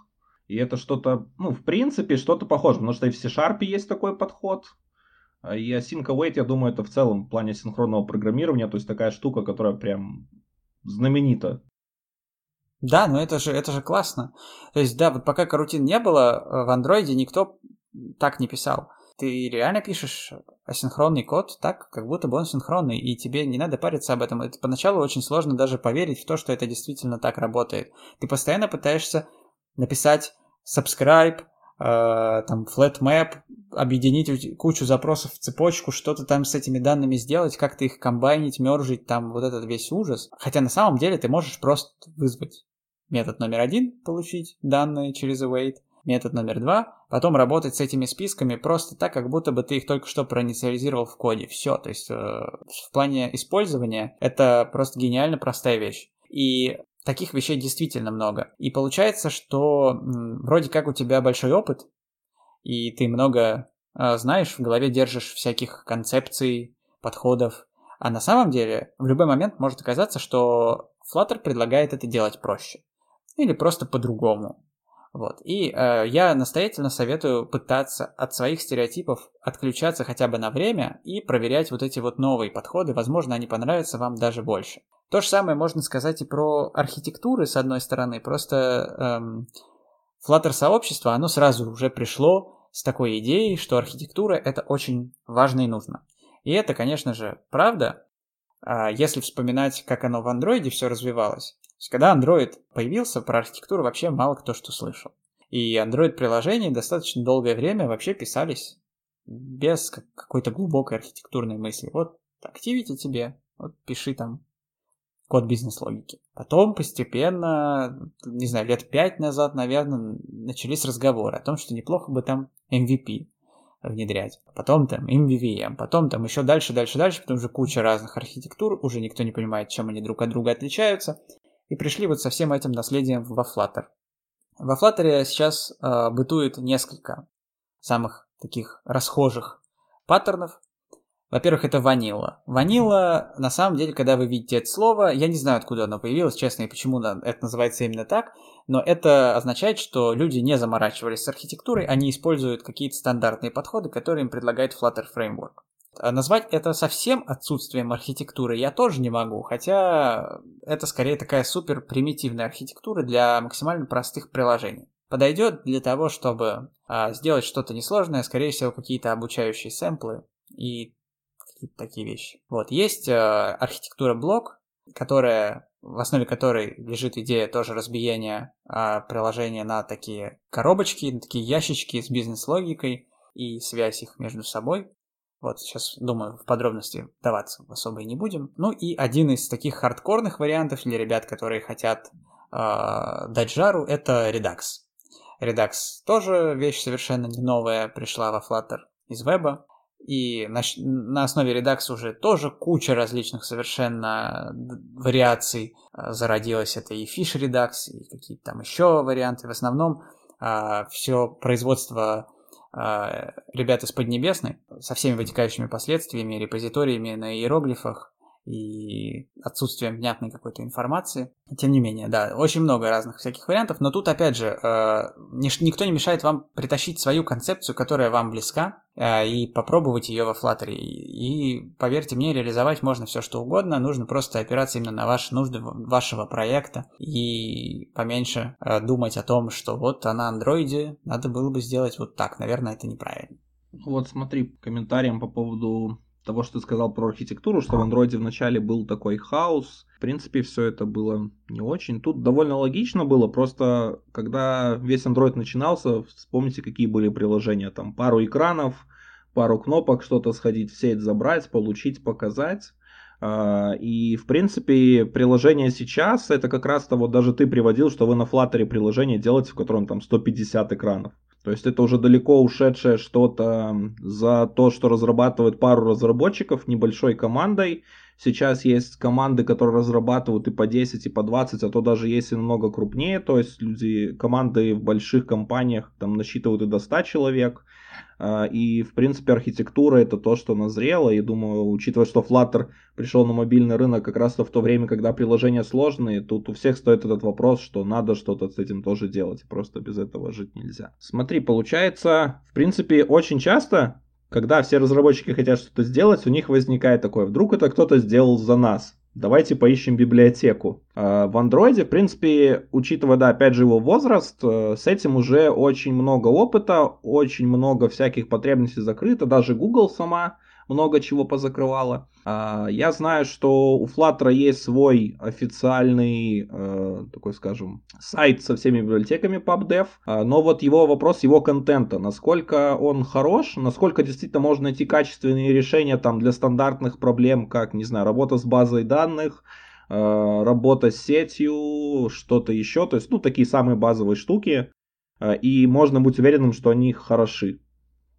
и это что-то, ну, в принципе, что-то похоже, потому что и в C-Sharp есть такой подход. А и Async Await, я думаю, это в целом в плане синхронного программирования, то есть такая штука, которая прям знаменита. Да, но это же, это же классно. То есть, да, вот пока карутин не было, э, в андроиде никто так не писал. Ты реально пишешь асинхронный код так, как будто бы он синхронный, и тебе не надо париться об этом. Это поначалу очень сложно даже поверить в то, что это действительно так работает. Ты постоянно пытаешься написать subscribe, э, там flat map, объединить кучу запросов в цепочку, что-то там с этими данными сделать, как-то их комбайнить, мержить, там вот этот весь ужас. Хотя на самом деле ты можешь просто вызвать метод номер один, получить данные через await, метод номер два, потом работать с этими списками просто так, как будто бы ты их только что проинициализировал в коде. Все, то есть э, в плане использования это просто гениально простая вещь. И Таких вещей действительно много. И получается, что вроде как у тебя большой опыт, и ты много э, знаешь, в голове держишь всяких концепций, подходов. А на самом деле в любой момент может оказаться, что Flutter предлагает это делать проще. Или просто по-другому. Вот. И э, я настоятельно советую пытаться от своих стереотипов отключаться хотя бы на время и проверять вот эти вот новые подходы. Возможно, они понравятся вам даже больше. То же самое можно сказать и про архитектуры, с одной стороны. Просто эм, Flutter сообщество, оно сразу уже пришло с такой идеей, что архитектура это очень важно и нужно. И это, конечно же, правда, а если вспоминать, как оно в андроиде все развивалось. То есть, когда Android появился, про архитектуру вообще мало кто что слышал. И Android-приложения достаточно долгое время вообще писались без какой-то глубокой архитектурной мысли. Вот Activity тебе, вот пиши там код бизнес-логики. Потом постепенно, не знаю, лет пять назад, наверное, начались разговоры о том, что неплохо бы там MVP внедрять. Потом там MVVM, потом там еще дальше, дальше, дальше, потом уже куча разных архитектур, уже никто не понимает, чем они друг от друга отличаются. И пришли вот со всем этим наследием во Flutter. Во Flutter сейчас э, бытует несколько самых таких расхожих паттернов, во-первых, это ванила. Ванила, на самом деле, когда вы видите это слово, я не знаю, откуда оно появилось, честно, и почему это называется именно так, но это означает, что люди не заморачивались с архитектурой, они используют какие-то стандартные подходы, которые им предлагает Flutter Framework. А назвать это совсем отсутствием архитектуры я тоже не могу, хотя это скорее такая супер примитивная архитектура для максимально простых приложений. Подойдет для того, чтобы а, сделать что-то несложное, скорее всего, какие-то обучающие сэмплы и какие-то такие вещи. Вот, есть э, архитектура блок, которая, в основе которой лежит идея тоже разбиения э, приложения на такие коробочки, на такие ящички с бизнес-логикой и связь их между собой. Вот, сейчас, думаю, в подробности даваться особо и не будем. Ну и один из таких хардкорных вариантов для ребят, которые хотят э, дать жару, это Redux. Redux тоже вещь совершенно не новая, пришла во Flutter из веба. И на, на основе Redux уже тоже куча различных совершенно вариаций а, зародилась. Это и Fish Redux, и какие-то там еще варианты. В основном а, все производство а, ребят из Поднебесной со всеми вытекающими последствиями, репозиториями на иероглифах и отсутствием внятной какой-то информации. Тем не менее, да, очень много разных всяких вариантов, но тут, опять же, э, никто не мешает вам притащить свою концепцию, которая вам близка, э, и попробовать ее во Flutter. И, поверьте мне, реализовать можно все что угодно, нужно просто опираться именно на ваши нужды вашего проекта и поменьше э, думать о том, что вот а на андроиде надо было бы сделать вот так. Наверное, это неправильно. Вот смотри, комментарием по поводу того, что ты сказал про архитектуру, что в андроиде вначале был такой хаос. В принципе, все это было не очень. Тут довольно логично было, просто когда весь андроид начинался, вспомните, какие были приложения. Там пару экранов, пару кнопок, что-то сходить в сеть, забрать, получить, показать. А, и, в принципе, приложение сейчас, это как раз-то вот даже ты приводил, что вы на Flutter приложение делаете, в котором там 150 экранов. То есть это уже далеко ушедшее что-то за то, что разрабатывает пару разработчиков небольшой командой. Сейчас есть команды, которые разрабатывают и по 10, и по 20, а то даже есть и намного крупнее. То есть люди, команды в больших компаниях там насчитывают и до 100 человек. А, и, в принципе, архитектура это то, что назрело. И думаю, учитывая, что Flutter пришел на мобильный рынок как раз в то время, когда приложения сложные, тут у всех стоит этот вопрос, что надо что-то с этим тоже делать. Просто без этого жить нельзя. Смотри, получается, в принципе, очень часто когда все разработчики хотят что-то сделать, у них возникает такое, вдруг это кто-то сделал за нас. Давайте поищем библиотеку. А, в андроиде, в принципе, учитывая, да, опять же его возраст, э, с этим уже очень много опыта, очень много всяких потребностей закрыто. Даже Google сама много чего позакрывала. А, я знаю, что у Flutter есть свой официальный, э, такой скажем, сайт со всеми библиотеками PubDev, а, но вот его вопрос, его контента, насколько он хорош, насколько действительно можно найти качественные решения там для стандартных проблем, как, не знаю, работа с базой данных, э, работа с сетью, что-то еще, то есть, ну, такие самые базовые штуки, э, и можно быть уверенным, что они хороши.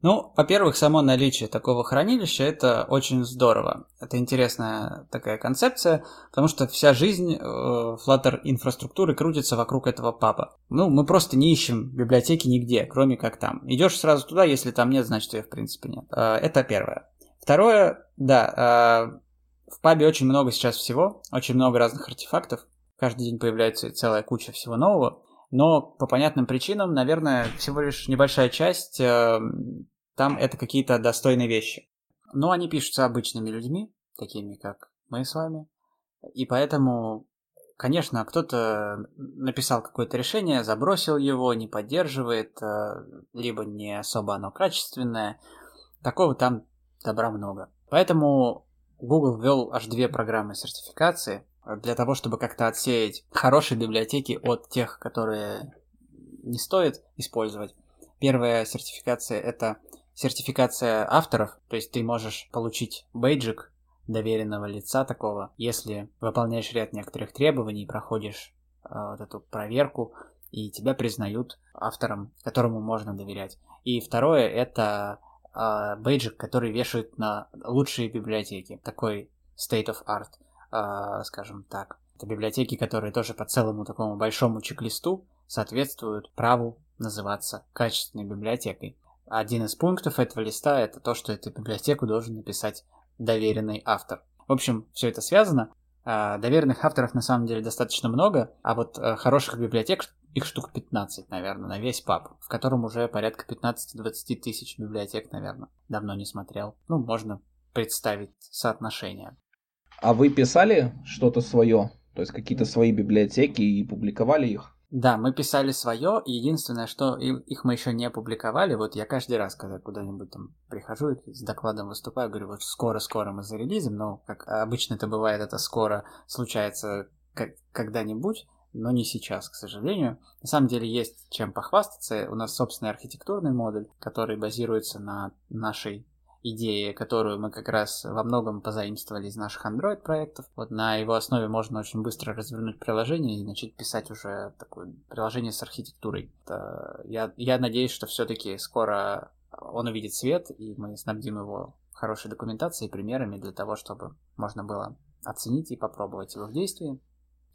Ну, во-первых, само наличие такого хранилища это очень здорово. Это интересная такая концепция, потому что вся жизнь э, Flutter инфраструктуры крутится вокруг этого папа. Ну, мы просто не ищем библиотеки нигде, кроме как там. Идешь сразу туда, если там нет, значит ее в принципе нет. Э, это первое. Второе, да, э, в пабе очень много сейчас всего, очень много разных артефактов. Каждый день появляется целая куча всего нового. Но по понятным причинам, наверное, всего лишь небольшая часть э, там это какие-то достойные вещи. Но они пишутся обычными людьми, такими как мы с вами. И поэтому, конечно, кто-то написал какое-то решение, забросил его, не поддерживает, э, либо не особо оно качественное. Такого там добра много. Поэтому Google ввел аж две программы сертификации для того, чтобы как-то отсеять хорошие библиотеки от тех, которые не стоит использовать. Первая сертификация это сертификация авторов, то есть ты можешь получить бейджик доверенного лица такого, если выполняешь ряд некоторых требований, проходишь э, вот эту проверку, и тебя признают автором, которому можно доверять. И второе это э, бейджик, который вешают на лучшие библиотеки, такой state of art, э, скажем так. Это библиотеки, которые тоже по целому такому большому чек-листу соответствуют праву называться качественной библиотекой. Один из пунктов этого листа это то, что эту библиотеку должен написать доверенный автор. В общем, все это связано. А, доверенных авторов на самом деле достаточно много, а вот э, хороших библиотек, их штук 15, наверное, на весь паб, в котором уже порядка 15-20 тысяч библиотек, наверное. Давно не смотрел. Ну, можно представить соотношение. А вы писали что-то свое? То есть какие-то свои библиотеки и публиковали их? Да, мы писали свое, и единственное, что их мы еще не опубликовали, вот я каждый раз, когда куда-нибудь там прихожу и с докладом выступаю, говорю, вот скоро-скоро мы зарелизим, но как обычно это бывает, это скоро случается когда-нибудь, но не сейчас, к сожалению. На самом деле есть чем похвастаться. У нас собственный архитектурный модуль, который базируется на нашей идеи, которую мы как раз во многом позаимствовали из наших Android проектов. Вот на его основе можно очень быстро развернуть приложение и начать писать уже такое приложение с архитектурой. Это, я, я надеюсь, что все-таки скоро он увидит свет, и мы снабдим его хорошей документацией и примерами для того, чтобы можно было оценить и попробовать его в действии.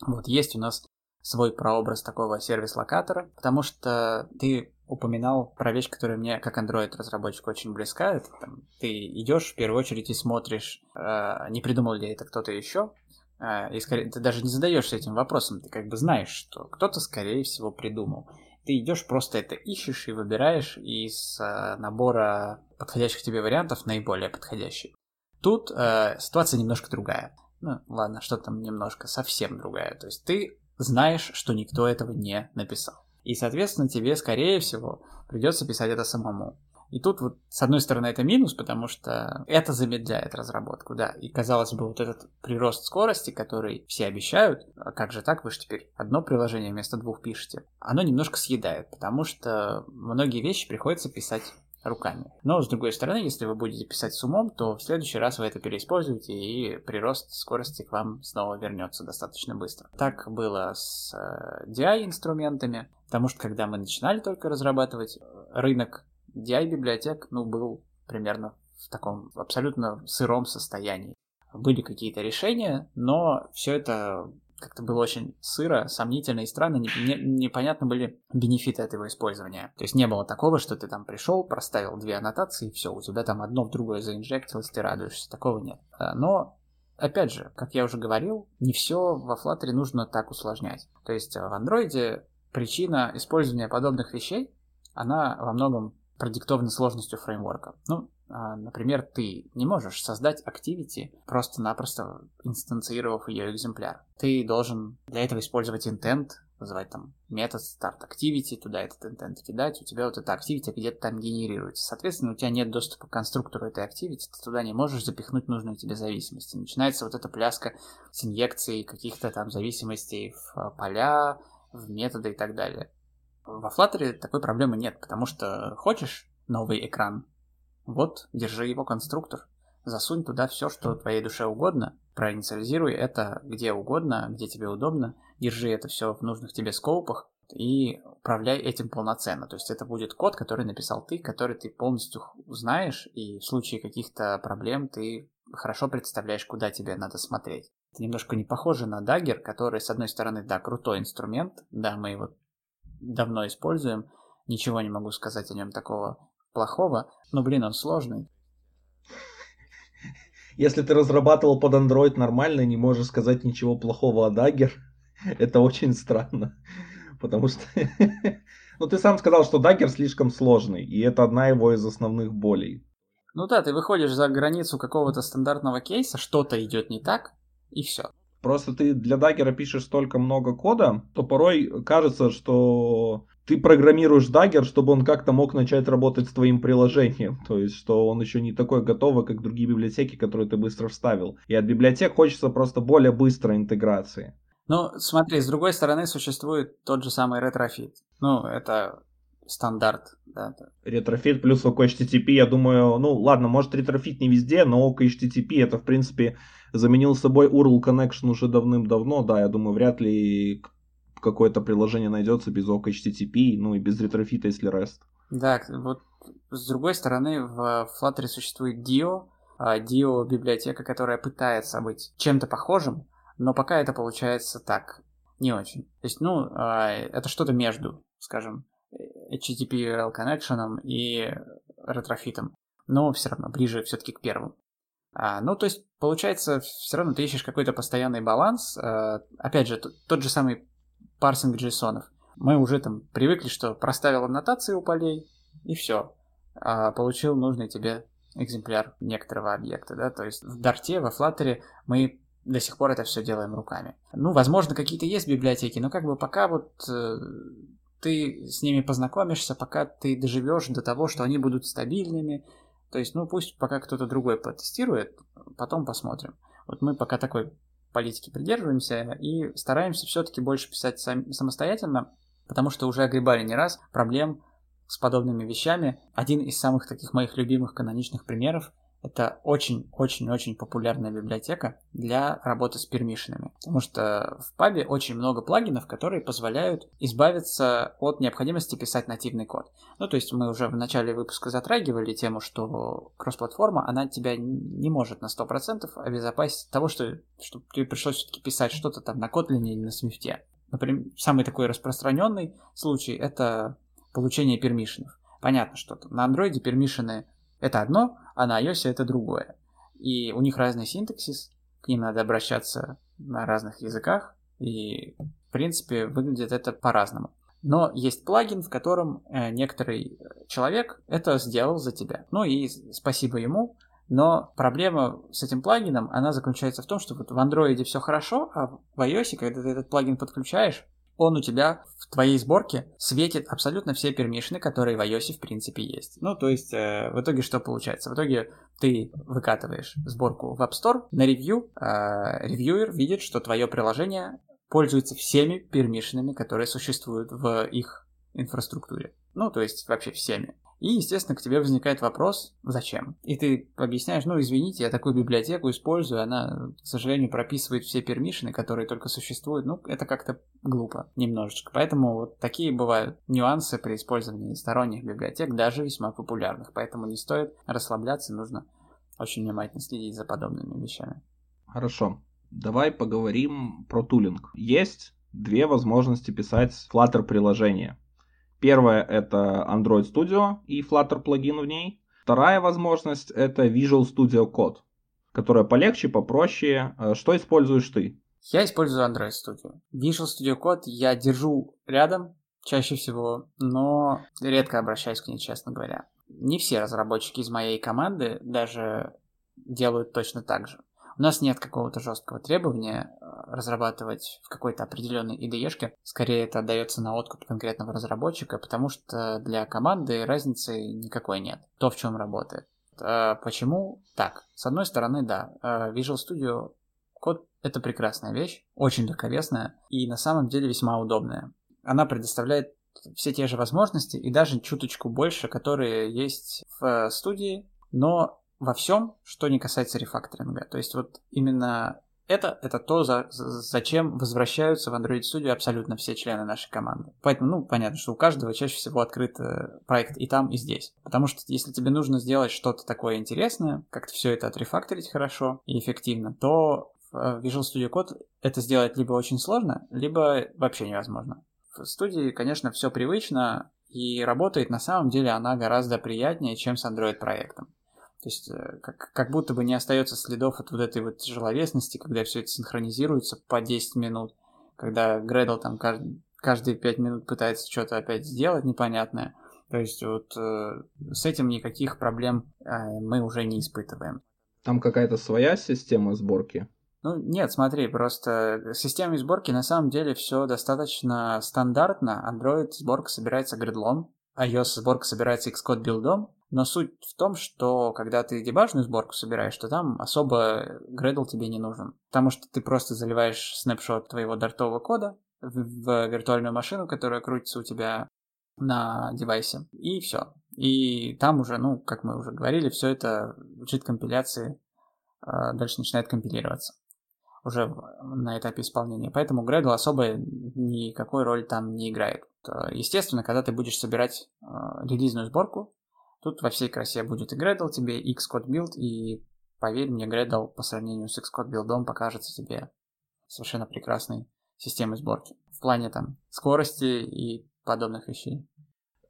Вот есть у нас свой прообраз такого сервис-локатора, потому что ты упоминал про вещь, которая мне как Android-разработчик очень близка. Это, там, ты идешь в первую очередь и смотришь, э, не придумал ли это кто-то еще, э, и скорее ты даже не задаешься этим вопросом, ты как бы знаешь, что кто-то, скорее всего, придумал. Ты идешь, просто это ищешь и выбираешь из э, набора подходящих тебе вариантов наиболее подходящий. Тут э, ситуация немножко другая. Ну, ладно, что там немножко, совсем другая. То есть ты знаешь, что никто этого не написал. И, соответственно, тебе, скорее всего, придется писать это самому. И тут вот, с одной стороны, это минус, потому что это замедляет разработку, да. И, казалось бы, вот этот прирост скорости, который все обещают, а как же так, вы же теперь одно приложение вместо двух пишете, оно немножко съедает, потому что многие вещи приходится писать руками. Но, с другой стороны, если вы будете писать с умом, то в следующий раз вы это переиспользуете, и прирост скорости к вам снова вернется достаточно быстро. Так было с э, DI-инструментами, потому что когда мы начинали только разрабатывать, рынок DI-библиотек ну, был примерно в таком абсолютно сыром состоянии. Были какие-то решения, но все это как-то было очень сыро, сомнительно и странно, не, не, непонятно были бенефиты этого использования. То есть не было такого, что ты там пришел, проставил две аннотации, и все, у тебя там одно в другое заинжектилось, ты радуешься. Такого нет. А, но Опять же, как я уже говорил, не все во Flutter нужно так усложнять. То есть в Android причина использования подобных вещей, она во многом продиктована сложностью фреймворка. Ну, например, ты не можешь создать activity, просто-напросто инстанцировав ее экземпляр. Ты должен для этого использовать intent, вызывать там метод start activity, туда этот intent кидать, у тебя вот эта activity где-то там генерируется. Соответственно, у тебя нет доступа к конструктору этой activity, ты туда не можешь запихнуть нужную тебе зависимость. Начинается вот эта пляска с инъекцией каких-то там зависимостей в а, поля, в методы и так далее. Во Flutter такой проблемы нет, потому что хочешь новый экран, вот, держи его конструктор. Засунь туда все, что твоей душе угодно. Проинициализируй это где угодно, где тебе удобно. Держи это все в нужных тебе скопах и управляй этим полноценно. То есть это будет код, который написал ты, который ты полностью знаешь, и в случае каких-то проблем ты хорошо представляешь, куда тебе надо смотреть. Это немножко не похоже на Dagger, который, с одной стороны, да, крутой инструмент, да, мы его давно используем, ничего не могу сказать о нем такого плохого, но, блин, он сложный. Если ты разрабатывал под Android нормально не можешь сказать ничего плохого о Dagger, <laughs> это очень странно. <laughs> Потому что... <laughs> ну, ты сам сказал, что Dagger слишком сложный, и это одна его из основных болей. Ну да, ты выходишь за границу какого-то стандартного кейса, что-то идет не так, и все. Просто ты для Dagger пишешь столько много кода, то порой кажется, что ты программируешь Dagger, чтобы он как-то мог начать работать с твоим приложением. <laughs> То есть, что он еще не такой готовый, как другие библиотеки, которые ты быстро вставил. И от библиотек хочется просто более быстрой интеграции. Ну, смотри, с другой стороны существует тот же самый Retrofit. Ну, это стандарт. Да. Retrofit плюс OkHttp, я думаю, ну ладно, может Retrofit не везде, но OkHttp это в принципе заменил собой URL Connection уже давным-давно, да, я думаю, вряд ли какое-то приложение найдется без OK HTTP, ну и без ретрофита, если REST. Да, вот с другой стороны, в Flutter существует Dio, а, Dio библиотека, которая пытается быть чем-то похожим, но пока это получается так, не очень. То есть, ну, а, это что-то между, скажем, HTTP URL connection и Retrofit ом, но все равно ближе все-таки к первому. А, ну, то есть, получается, все равно ты ищешь какой-то постоянный баланс. А, опять же, тот же самый парсинг JSON. Мы уже там привыкли, что проставил аннотации у полей, и все. А получил нужный тебе экземпляр некоторого объекта, да, то есть в Dart е, во Flutter мы до сих пор это все делаем руками. Ну, возможно, какие-то есть библиотеки, но как бы пока вот э, ты с ними познакомишься, пока ты доживешь до того, что они будут стабильными, то есть, ну, пусть пока кто-то другой потестирует, потом посмотрим. Вот мы пока такой политики придерживаемся и стараемся все-таки больше писать сам, самостоятельно, потому что уже огребали не раз проблем с подобными вещами. Один из самых таких моих любимых каноничных примеров это очень-очень-очень популярная библиотека для работы с пермишинами. Потому что в пабе очень много плагинов, которые позволяют избавиться от необходимости писать нативный код. Ну, то есть мы уже в начале выпуска затрагивали тему, что кросс-платформа, она тебя не может на 100% обезопасить того, что, что тебе пришлось все-таки писать что-то там на Kotlin или на Swift. Например, самый такой распространенный случай – это получение пермишинов. Понятно, что на Android пермишины это одно, а на iOS это другое. И у них разный синтаксис, к ним надо обращаться на разных языках, и в принципе выглядит это по-разному. Но есть плагин, в котором э, некоторый человек это сделал за тебя. Ну и спасибо ему. Но проблема с этим плагином, она заключается в том, что вот в Android все хорошо, а в iOS, когда ты этот плагин подключаешь, он у тебя в твоей сборке светит абсолютно все пермишины, которые в iOS в принципе есть. Ну, то есть, э, в итоге что получается? В итоге ты выкатываешь сборку в App Store на ревью, э, ревьюер видит, что твое приложение пользуется всеми пермишинами, которые существуют в их инфраструктуре. Ну, то есть вообще всеми. И, естественно, к тебе возникает вопрос, зачем? И ты объясняешь, ну, извините, я такую библиотеку использую, она, к сожалению, прописывает все пермишины, которые только существуют. Ну, это как-то глупо немножечко. Поэтому вот такие бывают нюансы при использовании сторонних библиотек, даже весьма популярных. Поэтому не стоит расслабляться, нужно очень внимательно следить за подобными вещами. Хорошо. Давай поговорим про тулинг. Есть две возможности писать Flutter приложение. Первая это Android Studio и Flutter плагин в ней. Вторая возможность это Visual Studio Code, которая полегче, попроще. Э, что используешь ты? Я использую Android Studio. Visual Studio Code я держу рядом чаще всего, но редко обращаюсь к ней, честно говоря. Не все разработчики из моей команды даже делают точно так же. У нас нет какого-то жесткого требования э, разрабатывать в какой-то определенной IDE-шке. Скорее это отдается на откуп конкретного разработчика, потому что для команды разницы никакой нет. То, в чем работает. А почему? Так, с одной стороны, да, э, Visual Studio код это прекрасная вещь, очень легковесная и на самом деле весьма удобная. Она предоставляет все те же возможности и даже чуточку больше, которые есть в студии, но во всем, что не касается рефакторинга. То есть вот именно это, это то, за, зачем возвращаются в Android Studio абсолютно все члены нашей команды. Поэтому, ну, понятно, что у каждого чаще всего открыт э, проект и там, и здесь. Потому что если тебе нужно сделать что-то такое интересное, как-то все это отрефакторить хорошо и эффективно, то э, Visual Studio Code это сделать либо очень сложно, либо вообще невозможно. В студии, конечно, все привычно, и работает на самом деле она гораздо приятнее, чем с Android проектом. То есть э, как, как будто бы не остается следов от вот этой вот тяжеловесности, когда все это синхронизируется по 10 минут, когда Гредл там каждый, каждые 5 минут пытается что-то опять сделать непонятное. То есть вот э, с этим никаких проблем э, мы уже не испытываем. Там какая-то своя система сборки? Ну, нет, смотри, просто система сборки на самом деле все достаточно стандартно. Android сборка собирается гридлом, iOS сборка собирается Xcode билдом, но суть в том, что когда ты дебажную сборку собираешь, то там особо Gradle тебе не нужен. Потому что ты просто заливаешь снапшот твоего дартового кода в, в виртуальную машину, которая крутится у тебя на девайсе, и все. И там уже, ну, как мы уже говорили, все это учит компиляции, а, дальше начинает компилироваться уже на этапе исполнения. Поэтому Gradle особо никакой роли там не играет. Естественно, когда ты будешь собирать э, релизную сборку, Тут во всей красе будет и Gradle тебе, и Xcode Build, и поверь мне, Gradle по сравнению с Xcode Build покажется тебе совершенно прекрасной системой сборки. В плане там скорости и подобных вещей.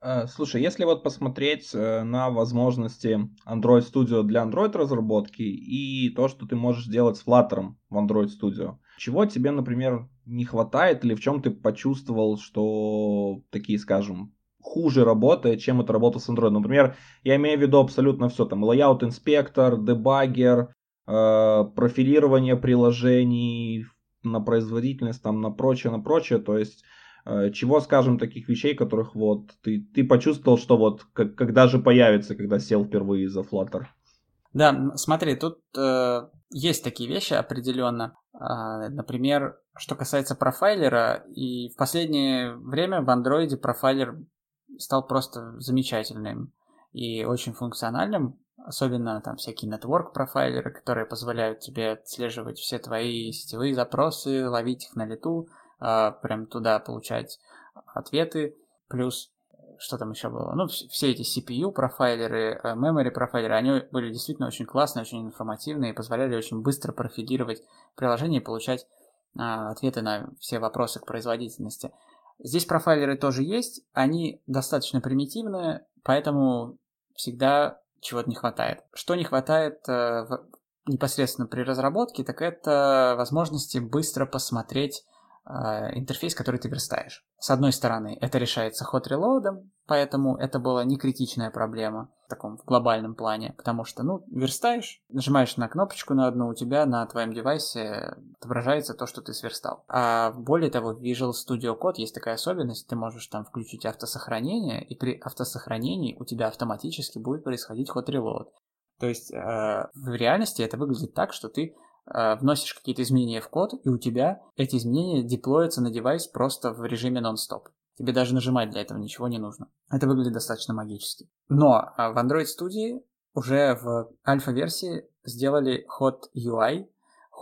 А, слушай, если вот посмотреть э, на возможности Android Studio для Android разработки и то, что ты можешь сделать с Flutter в Android Studio, чего тебе, например, не хватает или в чем ты почувствовал, что такие, скажем, хуже работает, чем это работа с Android. Например, я имею в виду абсолютно все, там, layout инспектор, дебаггер, э, профилирование приложений на производительность, там, на прочее, на прочее, то есть э, чего, скажем, таких вещей, которых вот ты, ты почувствовал, что вот как, когда же появится, когда сел впервые за Flutter? Да, смотри, тут э, есть такие вещи определенно. Э, например, что касается профайлера, и в последнее время в андроиде профайлер стал просто замечательным и очень функциональным, особенно там всякие network профайлеры, которые позволяют тебе отслеживать все твои сетевые запросы, ловить их на лету, э, прям туда получать ответы, плюс что там еще было? Ну, все эти CPU профайлеры, э, memory профайлеры, они были действительно очень классные, очень информативные и позволяли очень быстро профилировать приложение и получать э, ответы на все вопросы к производительности. Здесь профайлеры тоже есть, они достаточно примитивные, поэтому всегда чего-то не хватает. Что не хватает э, непосредственно при разработке, так это возможности быстро посмотреть интерфейс, который ты верстаешь. С одной стороны, это решается hot reload, поэтому это была не критичная проблема в таком в глобальном плане, потому что, ну, верстаешь, нажимаешь на кнопочку на одну, у тебя на твоем девайсе отображается то, что ты сверстал. А более того, в Visual Studio Code есть такая особенность, ты можешь там включить автосохранение, и при автосохранении у тебя автоматически будет происходить hot reload. То есть э, в реальности это выглядит так, что ты Э, вносишь какие-то изменения в код, и у тебя эти изменения деплоятся на девайс просто в режиме нон-стоп. Тебе даже нажимать для этого ничего не нужно. Это выглядит достаточно магически. Но э, в Android Studio уже в альфа-версии сделали Hot UI.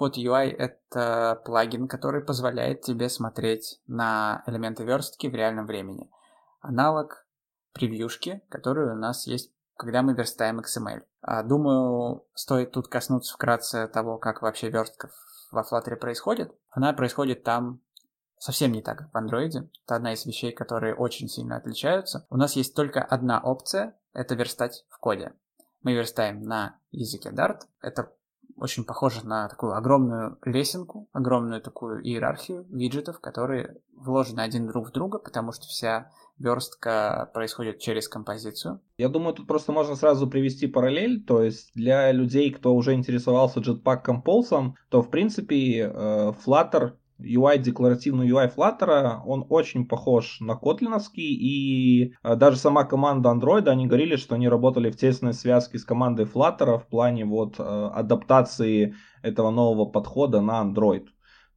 Hot UI — это плагин, который позволяет тебе смотреть на элементы верстки в реальном времени. Аналог превьюшки, которые у нас есть когда мы верстаем XML. А, думаю, стоит тут коснуться вкратце того, как вообще верстка во Flutter происходит. Она происходит там совсем не так, как в Android. Это одна из вещей, которые очень сильно отличаются. У нас есть только одна опция — это верстать в коде. Мы верстаем на языке Dart. Это очень похоже на такую огромную лесенку, огромную такую иерархию виджетов, которые вложены один друг в друга, потому что вся верстка происходит через композицию. Я думаю, тут просто можно сразу привести параллель, то есть для людей, кто уже интересовался Jetpack Compulse, то в принципе э, Flutter UI, декларативный UI Flutter, он очень похож на котлиновский, и э, даже сама команда Android, они говорили, что они работали в тесной связке с командой Flutter в плане вот э, адаптации этого нового подхода на Android.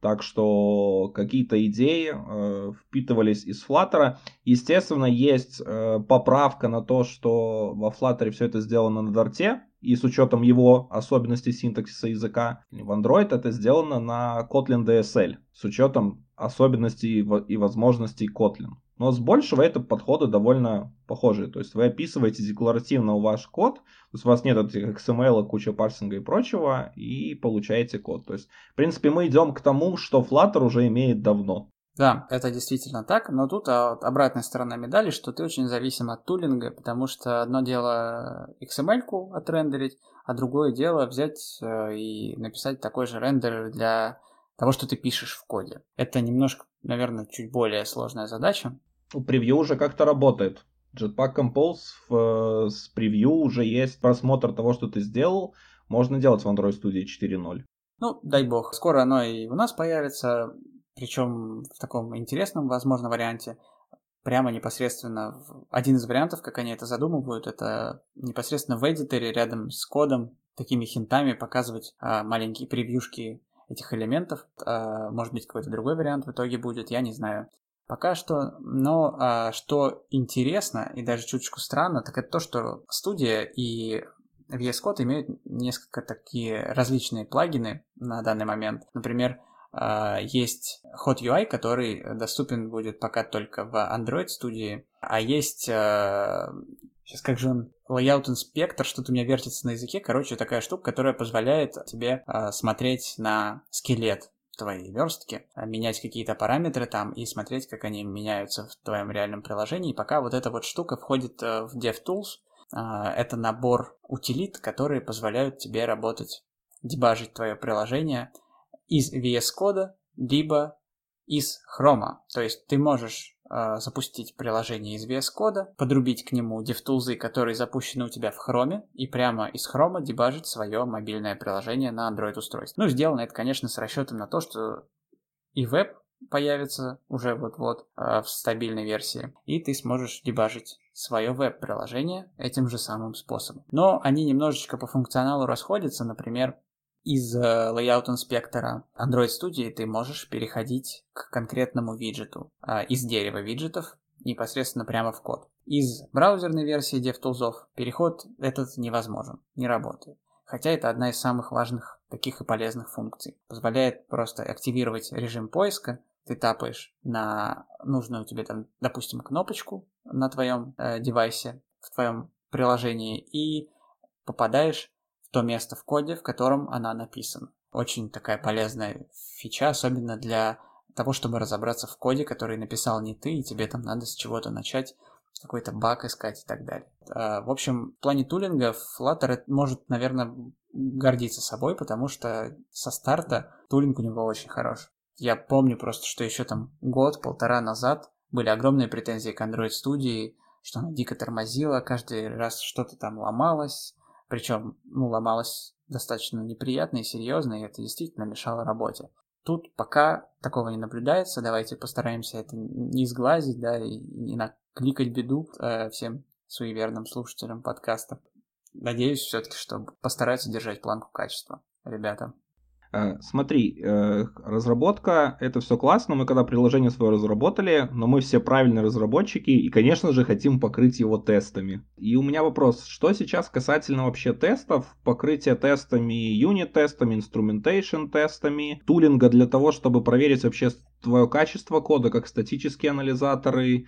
Так что какие-то идеи э, впитывались из Flutter. Естественно, есть э, поправка на то, что во Flutter все это сделано на Dart, и с учетом его особенностей синтаксиса языка. В Android это сделано на Kotlin DSL с учетом особенностей и возможностей Kotlin. Но с большего это подходы довольно похожие. То есть вы описываете декларативно ваш код, то есть у вас нет этих XML, куча парсинга и прочего, и получаете код. То есть, в принципе, мы идем к тому, что Flutter уже имеет давно. Да, это действительно так, но тут а, обратная сторона медали, что ты очень зависим от тулинга, потому что одно дело XML-ку отрендерить, а другое дело взять э, и написать такой же рендер для того, что ты пишешь в коде. Это немножко, наверное, чуть более сложная задача, у превью уже как-то работает. Jetpack Compose в, э, с превью уже есть просмотр того, что ты сделал. Можно делать в Android Studio 4.0. Ну, дай бог. Скоро оно и у нас появится, причем в таком интересном, возможно, варианте. Прямо непосредственно один из вариантов, как они это задумывают, это непосредственно в эдиторе рядом с кодом такими хинтами показывать а, маленькие превьюшки этих элементов. А, может быть, какой-то другой вариант в итоге будет, я не знаю. Пока что, но а, что интересно и даже чуточку странно, так это то, что студия и VS Code имеют несколько такие различные плагины на данный момент. Например, есть Hot UI, который доступен будет пока только в Android студии, а есть а, Сейчас как же он? Layout Inspector, что-то у меня вертится на языке. Короче, такая штука, которая позволяет тебе э, смотреть на скелет твоей верстки, а, менять какие-то параметры там и смотреть, как они меняются в твоем реальном приложении. пока вот эта вот штука входит э, в DevTools, а, это набор утилит, которые позволяют тебе работать, дебажить твое приложение из VS кода, либо из Chrome. То есть ты можешь э, запустить приложение из VS кода, подрубить к нему DevTools, которые запущены у тебя в Chrome, и прямо из Chrome дебажить свое мобильное приложение на Android устройстве. Ну, сделано это, конечно, с расчетом на то, что и веб появится уже вот-вот э, в стабильной версии, и ты сможешь дебажить свое веб-приложение этим же самым способом. Но они немножечко по функционалу расходятся, например, из э, Layout инспектора Android Studio ты можешь переходить к конкретному виджету а, из дерева виджетов непосредственно прямо в код. Из браузерной версии DevTools переход этот невозможен, не работает. Хотя это одна из самых важных таких и полезных функций. Позволяет просто активировать режим поиска. Ты тапаешь на нужную тебе там, допустим, кнопочку на твоем э, девайсе, в твоем приложении и попадаешь то место в коде, в котором она написана. Очень такая полезная фича, особенно для того, чтобы разобраться в коде, который написал не ты, и тебе там надо с чего-то начать, какой-то баг искать и так далее. А, в общем, в плане тулинга Flutter может, наверное, гордиться собой, потому что со старта тулинг у него очень хорош. Я помню просто, что еще там год-полтора назад были огромные претензии к Android студии, что она дико тормозила, каждый раз что-то там ломалось, причем, ну, ломалось достаточно неприятно и серьезно, и это действительно мешало работе. Тут пока такого не наблюдается, давайте постараемся это не сглазить, да, и не накликать беду э, всем суеверным слушателям подкаста. Надеюсь все-таки, что постараются держать планку качества, ребята. Э, смотри, э, разработка это все классно, мы когда приложение свое разработали, но мы все правильные разработчики и, конечно же, хотим покрыть его тестами. И у меня вопрос, что сейчас касательно вообще тестов, покрытия тестами, юнит-тестами, instrumentation тестами, тулинга для того, чтобы проверить вообще твое качество кода, как статические анализаторы,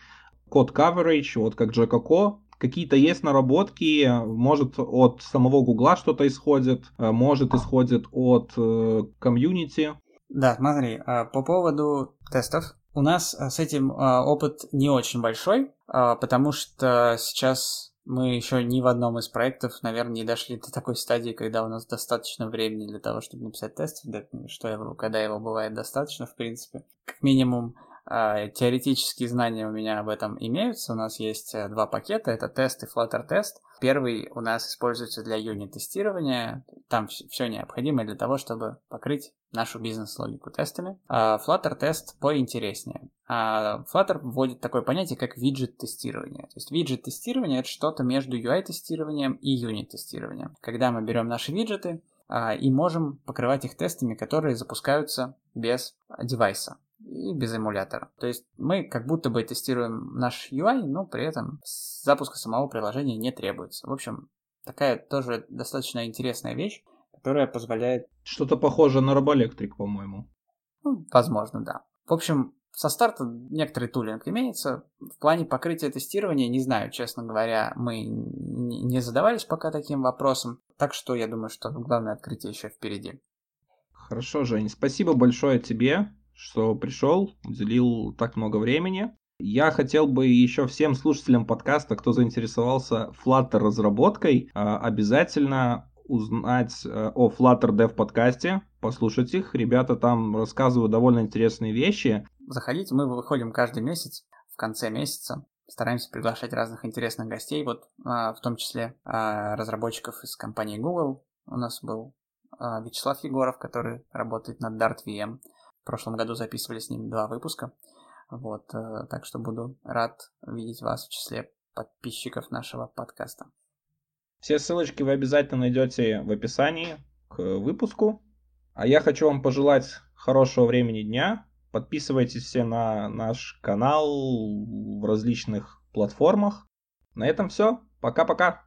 код coverage, вот как Jacko, какие-то есть наработки, может от самого Гугла что-то исходит, э, может исходит от э, комьюнити. Да, смотри, а, по поводу тестов. У нас э, с этим опыт не очень большой, потому что сейчас мы еще ни в одном из проектов, наверное, не дошли до такой стадии, когда у нас достаточно времени для того, чтобы написать тест. Да, что я вру, когда его бывает достаточно, в принципе. Как минимум, а, теоретические знания у меня об этом имеются. У нас есть э, два пакета, это тест и Flutter тест. Первый у нас используется для юнит-тестирования. Там все необходимое для того, чтобы покрыть нашу бизнес-логику тестами. А Flutter тест поинтереснее. А Flutter вводит такое понятие, как виджет-тестирование. То есть виджет-тестирование — это что-то между UI-тестированием и юнит-тестированием. Когда мы берем наши виджеты, а, и можем покрывать их тестами, которые запускаются без девайса и без эмулятора. То есть мы как будто бы тестируем наш UI, но при этом запуска самого приложения не требуется. В общем, такая тоже достаточно интересная вещь, которая позволяет... Что-то похоже на Робоэлектрик, по-моему. Ну, возможно, да. В общем, со старта некоторый тулинг имеется. В плане покрытия тестирования, не знаю, честно говоря, мы не задавались пока таким вопросом. Так что я думаю, что главное открытие еще впереди. Хорошо, Жень, спасибо большое тебе что пришел, уделил так много времени. Я хотел бы еще всем слушателям подкаста, кто заинтересовался Flutter разработкой, а, обязательно узнать э, о Flutter Dev подкасте, послушать их. Ребята там рассказывают довольно интересные вещи. Заходите, мы выходим каждый месяц, в конце месяца. Стараемся приглашать разных интересных гостей, вот а, в том числе а, разработчиков из компании Google. У нас был Вячеслав Егоров, который работает над Dart VM. В прошлом году записывали с ним два выпуска. Вот, э, так что буду рад видеть вас в числе подписчиков нашего подкаста. Все ссылочки вы обязательно найдете в описании к выпуску. А я хочу вам пожелать хорошего времени дня. Подписывайтесь все на наш канал в различных платформах. На этом все. Пока-пока.